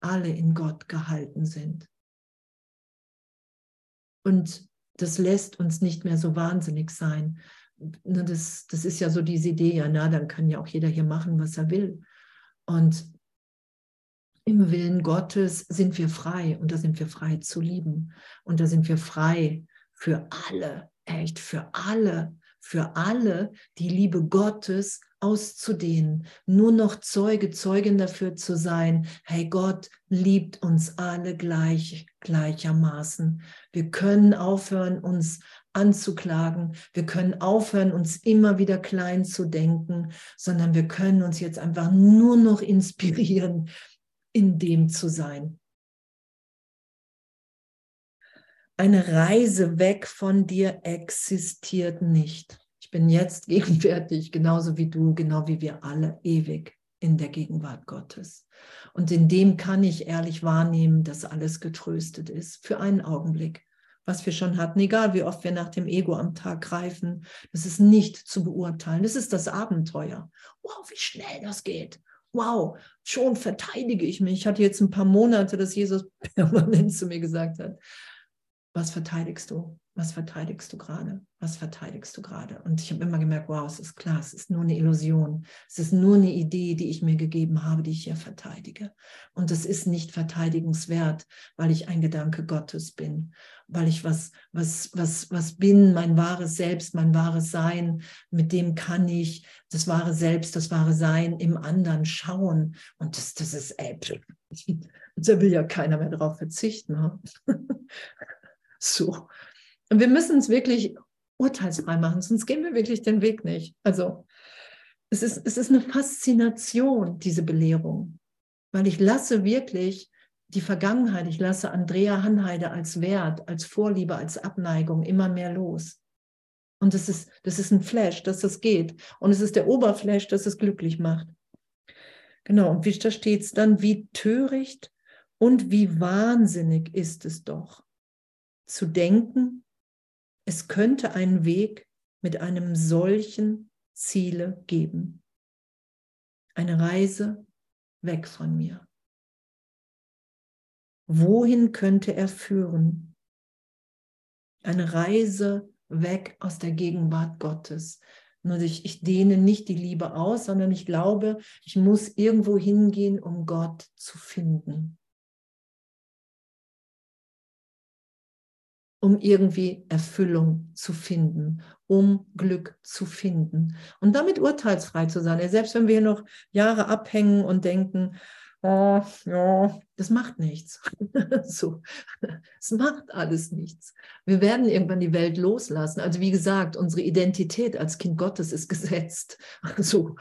alle in Gott gehalten sind. Und das lässt uns nicht mehr so wahnsinnig sein, Ne, das, das ist ja so diese Idee, ja, na, dann kann ja auch jeder hier machen, was er will. Und im Willen Gottes sind wir frei und da sind wir frei zu lieben und da sind wir frei für alle, echt für alle, für alle die Liebe Gottes auszudehnen, nur noch Zeuge, Zeugin dafür zu sein, hey, Gott liebt uns alle gleich, gleichermaßen. Wir können aufhören, uns anzuklagen. Wir können aufhören, uns immer wieder klein zu denken, sondern wir können uns jetzt einfach nur noch inspirieren, in dem zu sein. Eine Reise weg von dir existiert nicht. Ich bin jetzt gegenwärtig, genauso wie du, genau wie wir alle, ewig in der Gegenwart Gottes. Und in dem kann ich ehrlich wahrnehmen, dass alles getröstet ist, für einen Augenblick was wir schon hatten, egal wie oft wir nach dem Ego am Tag greifen, das ist nicht zu beurteilen. Das ist das Abenteuer. Wow, wie schnell das geht. Wow, schon verteidige ich mich. Ich hatte jetzt ein paar Monate, dass Jesus permanent zu mir gesagt hat, was verteidigst du? Was verteidigst du gerade? Was verteidigst du gerade? Und ich habe immer gemerkt, wow, es ist klar, es ist nur eine Illusion. Es ist nur eine Idee, die ich mir gegeben habe, die ich hier verteidige. Und es ist nicht verteidigenswert, weil ich ein Gedanke Gottes bin, weil ich was, was, was, was bin, mein wahres Selbst, mein wahres Sein, mit dem kann ich das wahre Selbst, das wahre Sein im anderen schauen. Und das, das ist, ey, da will ja keiner mehr drauf verzichten. Ne? So. Und wir müssen es wirklich urteilsfrei machen, sonst gehen wir wirklich den Weg nicht. Also es ist, es ist eine Faszination, diese Belehrung, weil ich lasse wirklich die Vergangenheit, ich lasse Andrea Hanheide als Wert, als Vorliebe, als Abneigung immer mehr los. Und das ist, das ist ein Flash, dass das geht. Und es ist der Oberflash, dass es glücklich macht. Genau, und wie da steht es dann, wie töricht und wie wahnsinnig ist es doch, zu denken, es könnte einen Weg mit einem solchen Ziele geben. Eine Reise weg von mir. Wohin könnte er führen? Eine Reise weg aus der Gegenwart Gottes. Nur ich, ich dehne nicht die Liebe aus, sondern ich glaube, ich muss irgendwo hingehen, um Gott zu finden. Um irgendwie Erfüllung zu finden, um Glück zu finden und damit urteilsfrei zu sein. Selbst wenn wir noch Jahre abhängen und denken, oh, ja, das macht nichts. so, es macht alles nichts. Wir werden irgendwann die Welt loslassen. Also wie gesagt, unsere Identität als Kind Gottes ist gesetzt. Also,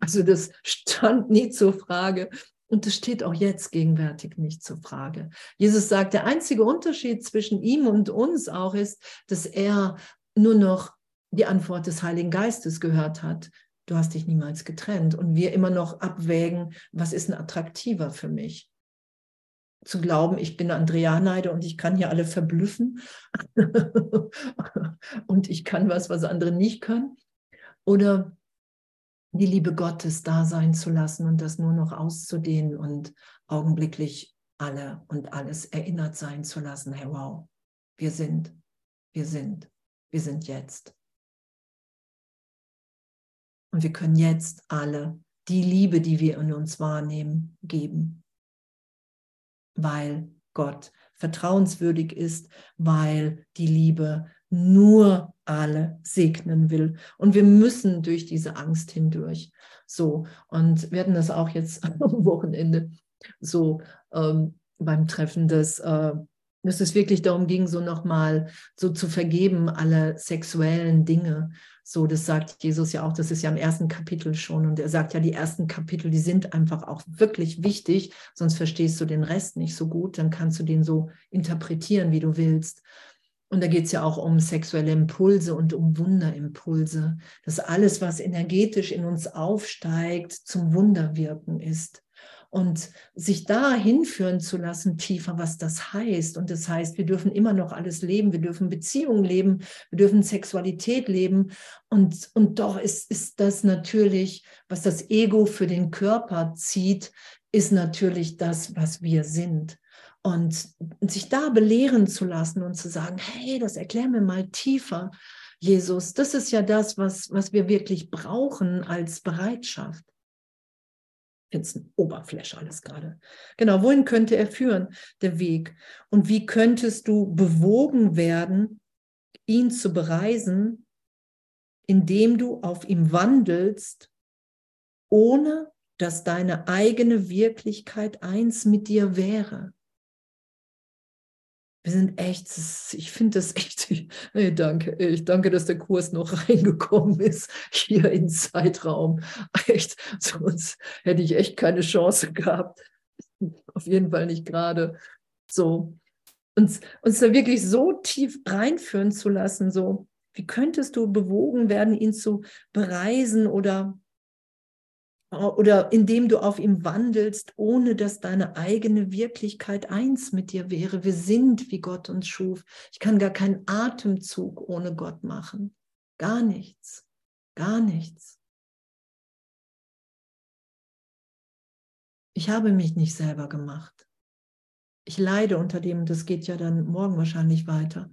also das stand nie zur Frage. Und das steht auch jetzt gegenwärtig nicht zur Frage. Jesus sagt, der einzige Unterschied zwischen ihm und uns auch ist, dass er nur noch die Antwort des Heiligen Geistes gehört hat. Du hast dich niemals getrennt. Und wir immer noch abwägen, was ist ein attraktiver für mich? Zu glauben, ich bin Andrea Neide und ich kann hier alle verblüffen und ich kann was, was andere nicht können. Oder die Liebe Gottes da sein zu lassen und das nur noch auszudehnen und augenblicklich alle und alles erinnert sein zu lassen. Hey, wow, wir sind, wir sind, wir sind jetzt. Und wir können jetzt alle die Liebe, die wir in uns wahrnehmen, geben, weil Gott vertrauenswürdig ist, weil die Liebe nur alle segnen will. Und wir müssen durch diese Angst hindurch. So, und werden das auch jetzt am Wochenende so ähm, beim Treffen des, äh, dass es wirklich darum ging, so nochmal so zu vergeben, alle sexuellen Dinge. So, das sagt Jesus ja auch, das ist ja im ersten Kapitel schon. Und er sagt ja, die ersten Kapitel, die sind einfach auch wirklich wichtig, sonst verstehst du den Rest nicht so gut, dann kannst du den so interpretieren, wie du willst. Und da geht es ja auch um sexuelle Impulse und um Wunderimpulse, dass alles, was energetisch in uns aufsteigt, zum Wunderwirken ist. Und sich da hinführen zu lassen, tiefer, was das heißt. Und das heißt, wir dürfen immer noch alles leben, wir dürfen Beziehungen leben, wir dürfen Sexualität leben. Und, und doch ist, ist das natürlich, was das Ego für den Körper zieht, ist natürlich das, was wir sind. Und sich da belehren zu lassen und zu sagen, hey, das erklär mir mal tiefer, Jesus, das ist ja das, was, was wir wirklich brauchen als Bereitschaft. Ich finde es ein Oberfläche alles gerade. Genau, wohin könnte er führen, der Weg? Und wie könntest du bewogen werden, ihn zu bereisen, indem du auf ihm wandelst, ohne dass deine eigene Wirklichkeit eins mit dir wäre? Wir sind echt, ich finde das echt, hey, danke, ich danke, dass der Kurs noch reingekommen ist hier in Zeitraum. Echt, sonst hätte ich echt keine Chance gehabt. Auf jeden Fall nicht gerade. So, uns, uns da wirklich so tief reinführen zu lassen, so, wie könntest du bewogen werden, ihn zu bereisen oder oder indem du auf ihm wandelst, ohne dass deine eigene Wirklichkeit eins mit dir wäre. Wir sind, wie Gott uns schuf. Ich kann gar keinen Atemzug ohne Gott machen. Gar nichts. Gar nichts. Ich habe mich nicht selber gemacht. Ich leide unter dem, das geht ja dann morgen wahrscheinlich weiter.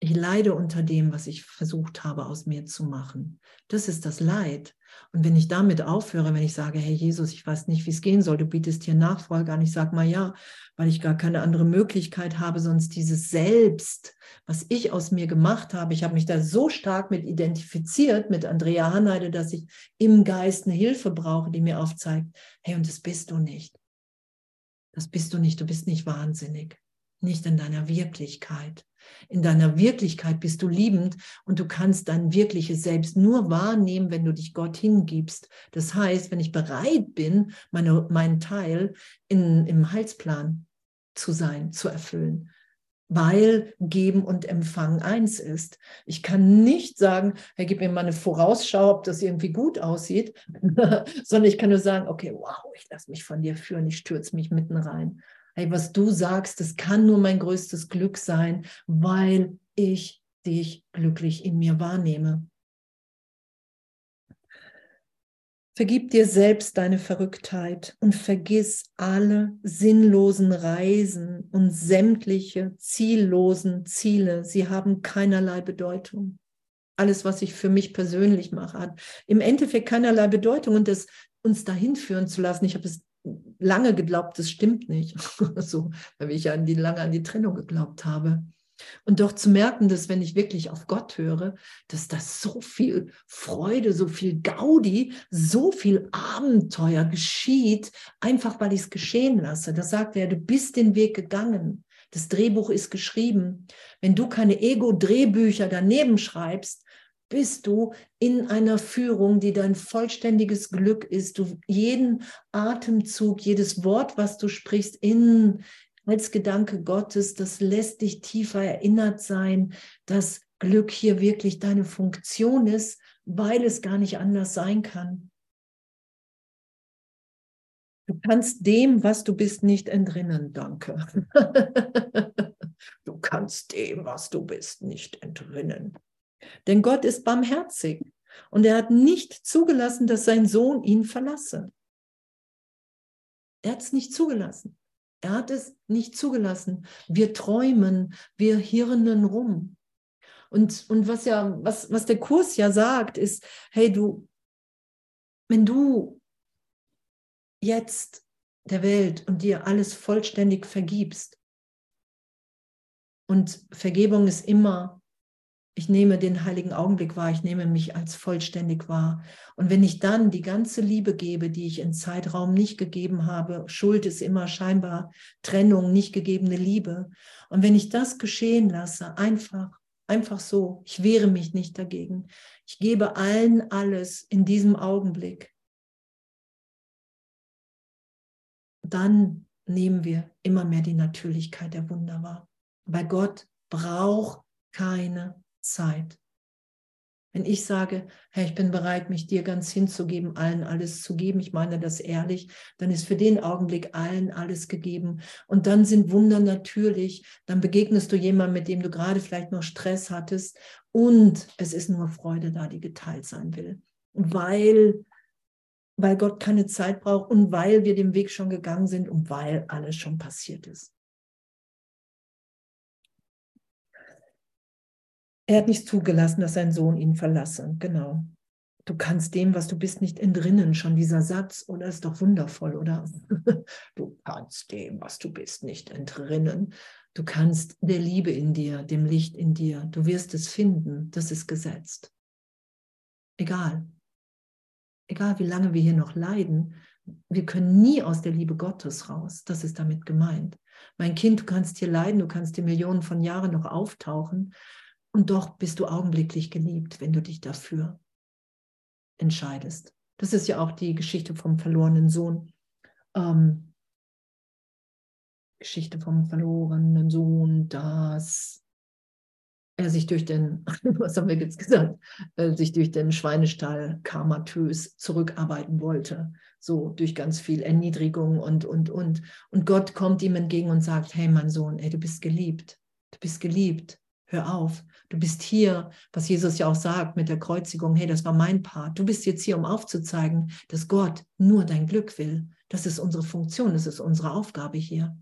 Ich leide unter dem, was ich versucht habe, aus mir zu machen. Das ist das Leid. Und wenn ich damit aufhöre, wenn ich sage, hey Jesus, ich weiß nicht, wie es gehen soll, du bietest hier Nachfolge an, ich sage mal ja, weil ich gar keine andere Möglichkeit habe, sonst dieses Selbst, was ich aus mir gemacht habe, ich habe mich da so stark mit identifiziert, mit Andrea Hanheide, dass ich im Geist eine Hilfe brauche, die mir aufzeigt, hey, und das bist du nicht. Das bist du nicht, du bist nicht wahnsinnig, nicht in deiner Wirklichkeit. In deiner Wirklichkeit bist du liebend und du kannst dein wirkliches Selbst nur wahrnehmen, wenn du dich Gott hingibst. Das heißt, wenn ich bereit bin, meine, meinen Teil in, im Heilsplan zu sein, zu erfüllen, weil Geben und Empfangen eins ist. Ich kann nicht sagen, hey, gib mir mal eine Vorausschau, ob das irgendwie gut aussieht, sondern ich kann nur sagen, okay, wow, ich lasse mich von dir führen, ich stürze mich mitten rein hey, was du sagst, das kann nur mein größtes Glück sein, weil ich dich glücklich in mir wahrnehme. Vergib dir selbst deine Verrücktheit und vergiss alle sinnlosen Reisen und sämtliche ziellosen Ziele. Sie haben keinerlei Bedeutung. Alles, was ich für mich persönlich mache, hat im Endeffekt keinerlei Bedeutung und das uns dahin führen zu lassen. Ich habe es lange geglaubt, das stimmt nicht. so, weil ich ja an die, lange an die Trennung geglaubt habe. Und doch zu merken, dass wenn ich wirklich auf Gott höre, dass das so viel Freude, so viel Gaudi, so viel Abenteuer geschieht, einfach weil ich es geschehen lasse. Da sagt er, du bist den Weg gegangen. Das Drehbuch ist geschrieben. Wenn du keine Ego-Drehbücher daneben schreibst, bist du in einer Führung, die dein vollständiges Glück ist. Du jeden Atemzug, jedes Wort, was du sprichst, in als Gedanke Gottes, das lässt dich tiefer erinnert sein, dass Glück hier wirklich deine Funktion ist, weil es gar nicht anders sein kann. Du kannst dem, was du bist, nicht entrinnen. Danke. du kannst dem, was du bist, nicht entrinnen. Denn Gott ist barmherzig und er hat nicht zugelassen, dass sein Sohn ihn verlasse. Er hat es nicht zugelassen. Er hat es nicht zugelassen. Wir träumen, wir hirnen rum. Und, und was ja, was, was der Kurs ja sagt, ist, hey, du, wenn du jetzt der Welt und dir alles vollständig vergibst, und Vergebung ist immer ich nehme den heiligen Augenblick wahr, ich nehme mich als vollständig wahr. Und wenn ich dann die ganze Liebe gebe, die ich in Zeitraum nicht gegeben habe, Schuld ist immer scheinbar Trennung, nicht gegebene Liebe. Und wenn ich das geschehen lasse, einfach, einfach so, ich wehre mich nicht dagegen, ich gebe allen alles in diesem Augenblick, dann nehmen wir immer mehr die Natürlichkeit der Wunder wahr. Weil Gott braucht keine Zeit. Wenn ich sage, hey, ich bin bereit, mich dir ganz hinzugeben, allen alles zu geben, ich meine das ehrlich, dann ist für den Augenblick allen alles gegeben. Und dann sind Wunder natürlich, dann begegnest du jemandem, mit dem du gerade vielleicht noch Stress hattest und es ist nur Freude da, die geteilt sein will. Weil, weil Gott keine Zeit braucht und weil wir den Weg schon gegangen sind und weil alles schon passiert ist. Er hat nicht zugelassen, dass sein Sohn ihn verlasse. Genau. Du kannst dem, was du bist, nicht entrinnen. Schon dieser Satz, oder ist doch wundervoll, oder? Du kannst dem, was du bist, nicht entrinnen. Du kannst der Liebe in dir, dem Licht in dir, du wirst es finden. Das ist gesetzt. Egal. Egal, wie lange wir hier noch leiden, wir können nie aus der Liebe Gottes raus. Das ist damit gemeint. Mein Kind, du kannst hier leiden, du kannst die Millionen von Jahren noch auftauchen. Und doch bist du augenblicklich geliebt, wenn du dich dafür entscheidest. Das ist ja auch die Geschichte vom verlorenen Sohn. Ähm, Geschichte vom verlorenen Sohn, dass er sich durch den, was haben wir jetzt gesagt, äh, sich durch den Schweinestall karmatös zurückarbeiten wollte. So durch ganz viel Erniedrigung und, und, und. Und Gott kommt ihm entgegen und sagt, hey mein Sohn, ey, du bist geliebt. Du bist geliebt. Hör auf. Du bist hier, was Jesus ja auch sagt mit der Kreuzigung. Hey, das war mein Part. Du bist jetzt hier, um aufzuzeigen, dass Gott nur dein Glück will. Das ist unsere Funktion, das ist unsere Aufgabe hier.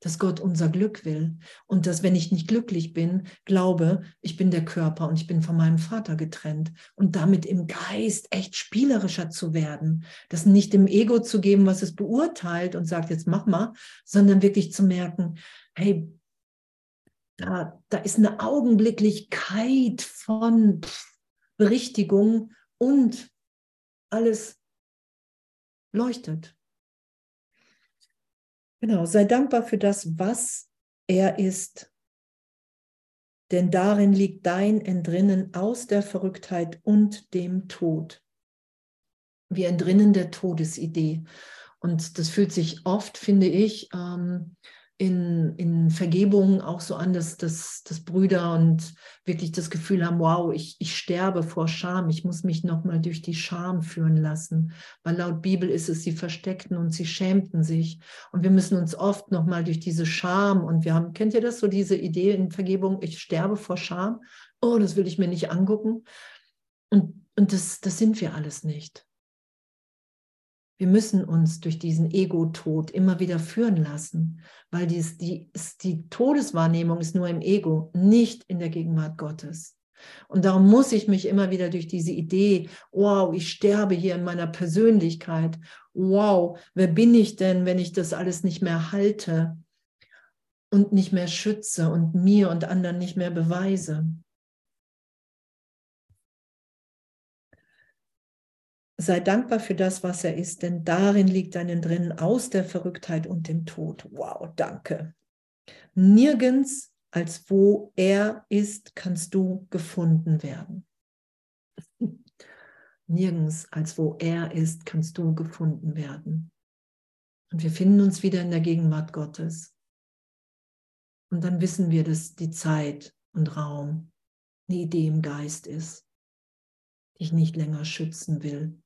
Dass Gott unser Glück will. Und dass, wenn ich nicht glücklich bin, glaube, ich bin der Körper und ich bin von meinem Vater getrennt. Und damit im Geist echt spielerischer zu werden. Das nicht dem Ego zu geben, was es beurteilt und sagt, jetzt mach mal, sondern wirklich zu merken, hey, da, da ist eine Augenblicklichkeit von Berichtigung und alles leuchtet. Genau, sei dankbar für das, was er ist, denn darin liegt dein Entrinnen aus der Verrücktheit und dem Tod. Wir entrinnen der Todesidee. Und das fühlt sich oft, finde ich, ähm, in, in Vergebung auch so an, dass, dass, dass Brüder und wirklich das Gefühl haben, wow, ich, ich sterbe vor Scham, ich muss mich nochmal durch die Scham führen lassen. Weil laut Bibel ist es, sie versteckten und sie schämten sich. Und wir müssen uns oft nochmal durch diese Scham und wir haben, kennt ihr das so, diese Idee in Vergebung, ich sterbe vor Scham? Oh, das will ich mir nicht angucken. Und, und das, das sind wir alles nicht. Wir müssen uns durch diesen Ego-Tod immer wieder führen lassen, weil dies, die, die Todeswahrnehmung ist nur im Ego, nicht in der Gegenwart Gottes. Und darum muss ich mich immer wieder durch diese Idee, wow, ich sterbe hier in meiner Persönlichkeit. Wow, wer bin ich denn, wenn ich das alles nicht mehr halte und nicht mehr schütze und mir und anderen nicht mehr beweise? Sei dankbar für das, was er ist, denn darin liegt dein Drinnen aus der Verrücktheit und dem Tod. Wow, danke. Nirgends als wo er ist, kannst du gefunden werden. Nirgends als wo er ist, kannst du gefunden werden. Und wir finden uns wieder in der Gegenwart Gottes. Und dann wissen wir, dass die Zeit und Raum eine Idee im Geist ist, die ich nicht länger schützen will,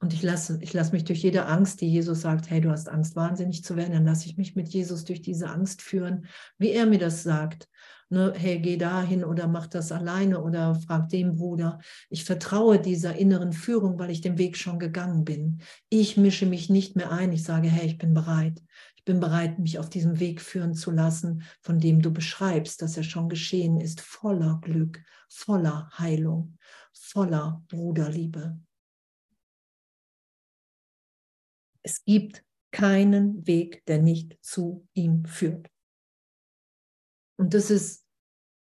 und ich lasse, ich lasse mich durch jede Angst, die Jesus sagt, hey, du hast Angst, wahnsinnig zu werden, dann lasse ich mich mit Jesus durch diese Angst führen, wie er mir das sagt. Ne, hey, geh dahin oder mach das alleine oder frag den Bruder. Ich vertraue dieser inneren Führung, weil ich den Weg schon gegangen bin. Ich mische mich nicht mehr ein. Ich sage, hey, ich bin bereit. Ich bin bereit, mich auf diesem Weg führen zu lassen, von dem du beschreibst, dass er schon geschehen ist, voller Glück, voller Heilung, voller Bruderliebe. Es gibt keinen Weg, der nicht zu ihm führt. Und das ist,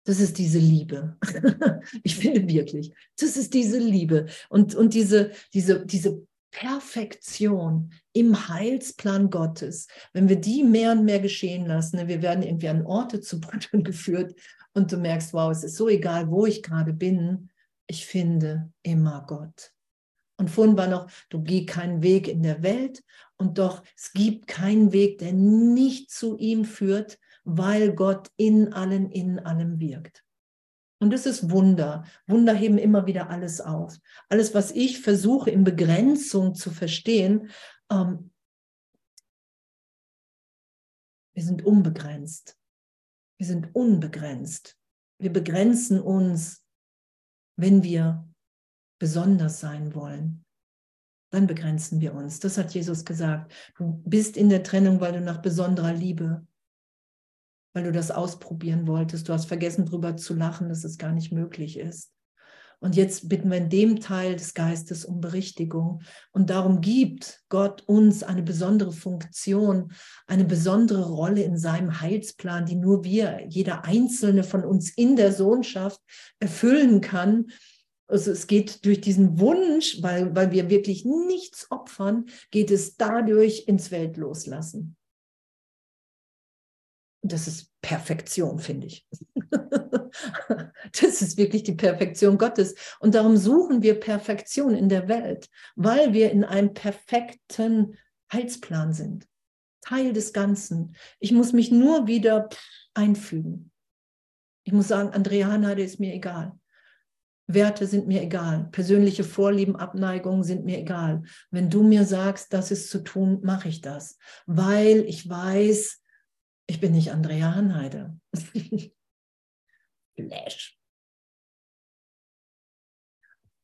das ist diese Liebe. ich finde wirklich, das ist diese Liebe und, und diese, diese, diese Perfektion im Heilsplan Gottes, wenn wir die mehr und mehr geschehen lassen, wir werden irgendwie an Orte zu Brüdern geführt und du merkst, wow, es ist so egal, wo ich gerade bin, ich finde immer Gott. Und vorhin war noch, du geh keinen Weg in der Welt und doch es gibt keinen Weg, der nicht zu ihm führt, weil Gott in allen, in allem wirkt. Und das ist Wunder. Wunder heben immer wieder alles auf. Alles, was ich versuche in Begrenzung zu verstehen, ähm, wir sind unbegrenzt. Wir sind unbegrenzt. Wir begrenzen uns, wenn wir besonders sein wollen, dann begrenzen wir uns. Das hat Jesus gesagt. Du bist in der Trennung, weil du nach besonderer Liebe, weil du das ausprobieren wolltest. Du hast vergessen, darüber zu lachen, dass es gar nicht möglich ist. Und jetzt bitten wir in dem Teil des Geistes um Berichtigung. Und darum gibt Gott uns eine besondere Funktion, eine besondere Rolle in seinem Heilsplan, die nur wir, jeder einzelne von uns in der Sohnschaft erfüllen kann, also es geht durch diesen Wunsch, weil, weil wir wirklich nichts opfern, geht es dadurch ins Weltloslassen. Das ist Perfektion, finde ich. das ist wirklich die Perfektion Gottes. Und darum suchen wir Perfektion in der Welt, weil wir in einem perfekten Heilsplan sind. Teil des Ganzen. Ich muss mich nur wieder einfügen. Ich muss sagen, Andrea Hanheide ist mir egal. Werte sind mir egal. Persönliche Vorlieben, Abneigungen sind mir egal. Wenn du mir sagst, das ist zu tun, mache ich das. Weil ich weiß, ich bin nicht Andrea Hanheide. Flash.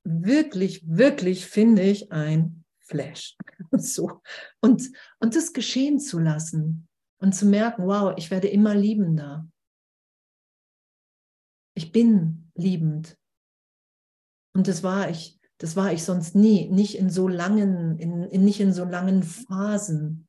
Wirklich, wirklich finde ich ein Flash. so. Und, und das geschehen zu lassen und zu merken, wow, ich werde immer liebender. Ich bin liebend. Und das war ich, das war ich sonst nie, nicht in so langen, in, in, nicht in so langen Phasen.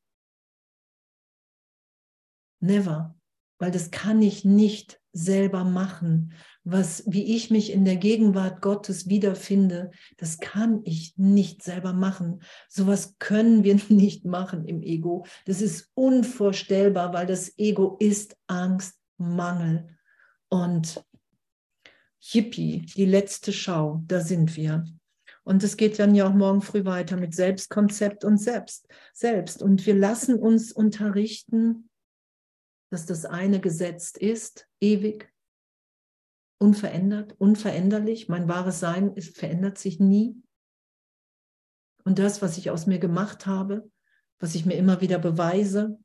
Never. Weil das kann ich nicht selber machen. Was, wie ich mich in der Gegenwart Gottes wiederfinde, das kann ich nicht selber machen. Sowas können wir nicht machen im Ego. Das ist unvorstellbar, weil das Ego ist Angst, Mangel. Und Yippie, die letzte Schau, da sind wir. Und es geht dann ja auch morgen früh weiter mit Selbstkonzept und Selbst. Selbst. Und wir lassen uns unterrichten, dass das eine gesetzt ist, ewig, unverändert, unveränderlich. Mein wahres Sein ist, verändert sich nie. Und das, was ich aus mir gemacht habe, was ich mir immer wieder beweise,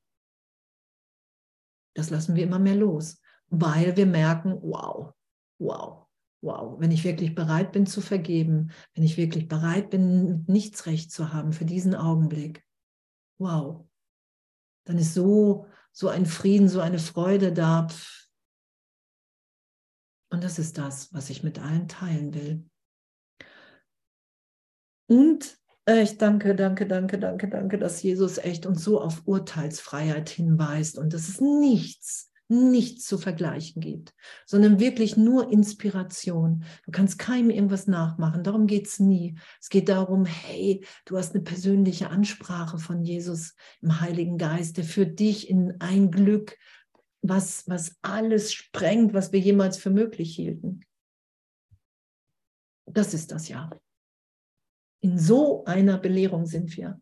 das lassen wir immer mehr los, weil wir merken, wow, wow, wow, wenn ich wirklich bereit bin zu vergeben, wenn ich wirklich bereit bin, nichts recht zu haben für diesen Augenblick, wow, dann ist so, so ein Frieden, so eine Freude da. Und das ist das, was ich mit allen teilen will. Und äh, ich danke, danke, danke, danke, danke, dass Jesus echt uns so auf Urteilsfreiheit hinweist und dass es nichts, nichts zu vergleichen gibt, sondern wirklich nur Inspiration. Du kannst keinem irgendwas nachmachen, darum geht es nie. Es geht darum, hey, du hast eine persönliche Ansprache von Jesus im Heiligen Geist, der führt dich in ein Glück, was, was alles sprengt, was wir jemals für möglich hielten. Das ist das ja. In so einer Belehrung sind wir.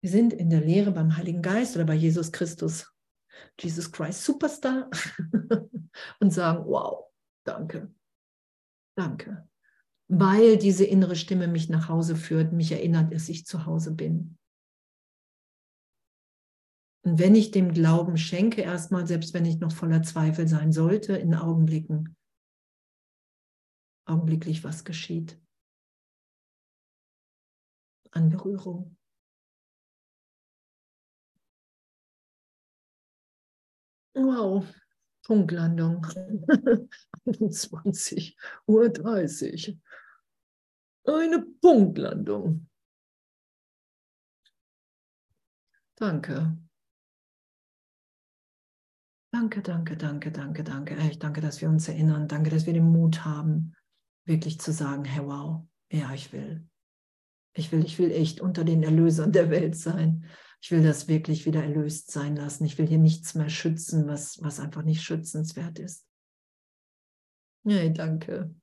Wir sind in der Lehre beim Heiligen Geist oder bei Jesus Christus, Jesus Christ Superstar und sagen, wow, danke, danke. Weil diese innere Stimme mich nach Hause führt, mich erinnert, dass ich zu Hause bin. Und wenn ich dem Glauben schenke, erstmal, selbst wenn ich noch voller Zweifel sein sollte, in Augenblicken, augenblicklich was geschieht an Berührung. Wow, Punktlandung. 21 Uhr 30. Eine Punktlandung. Danke. Danke, danke, danke, danke, danke. Echt danke, dass wir uns erinnern. Danke, dass wir den Mut haben, wirklich zu sagen, hey, wow, ja, ich will. Ich will, ich will echt unter den Erlösern der Welt sein. Ich will das wirklich wieder erlöst sein lassen. Ich will hier nichts mehr schützen, was, was einfach nicht schützenswert ist. Ja, danke.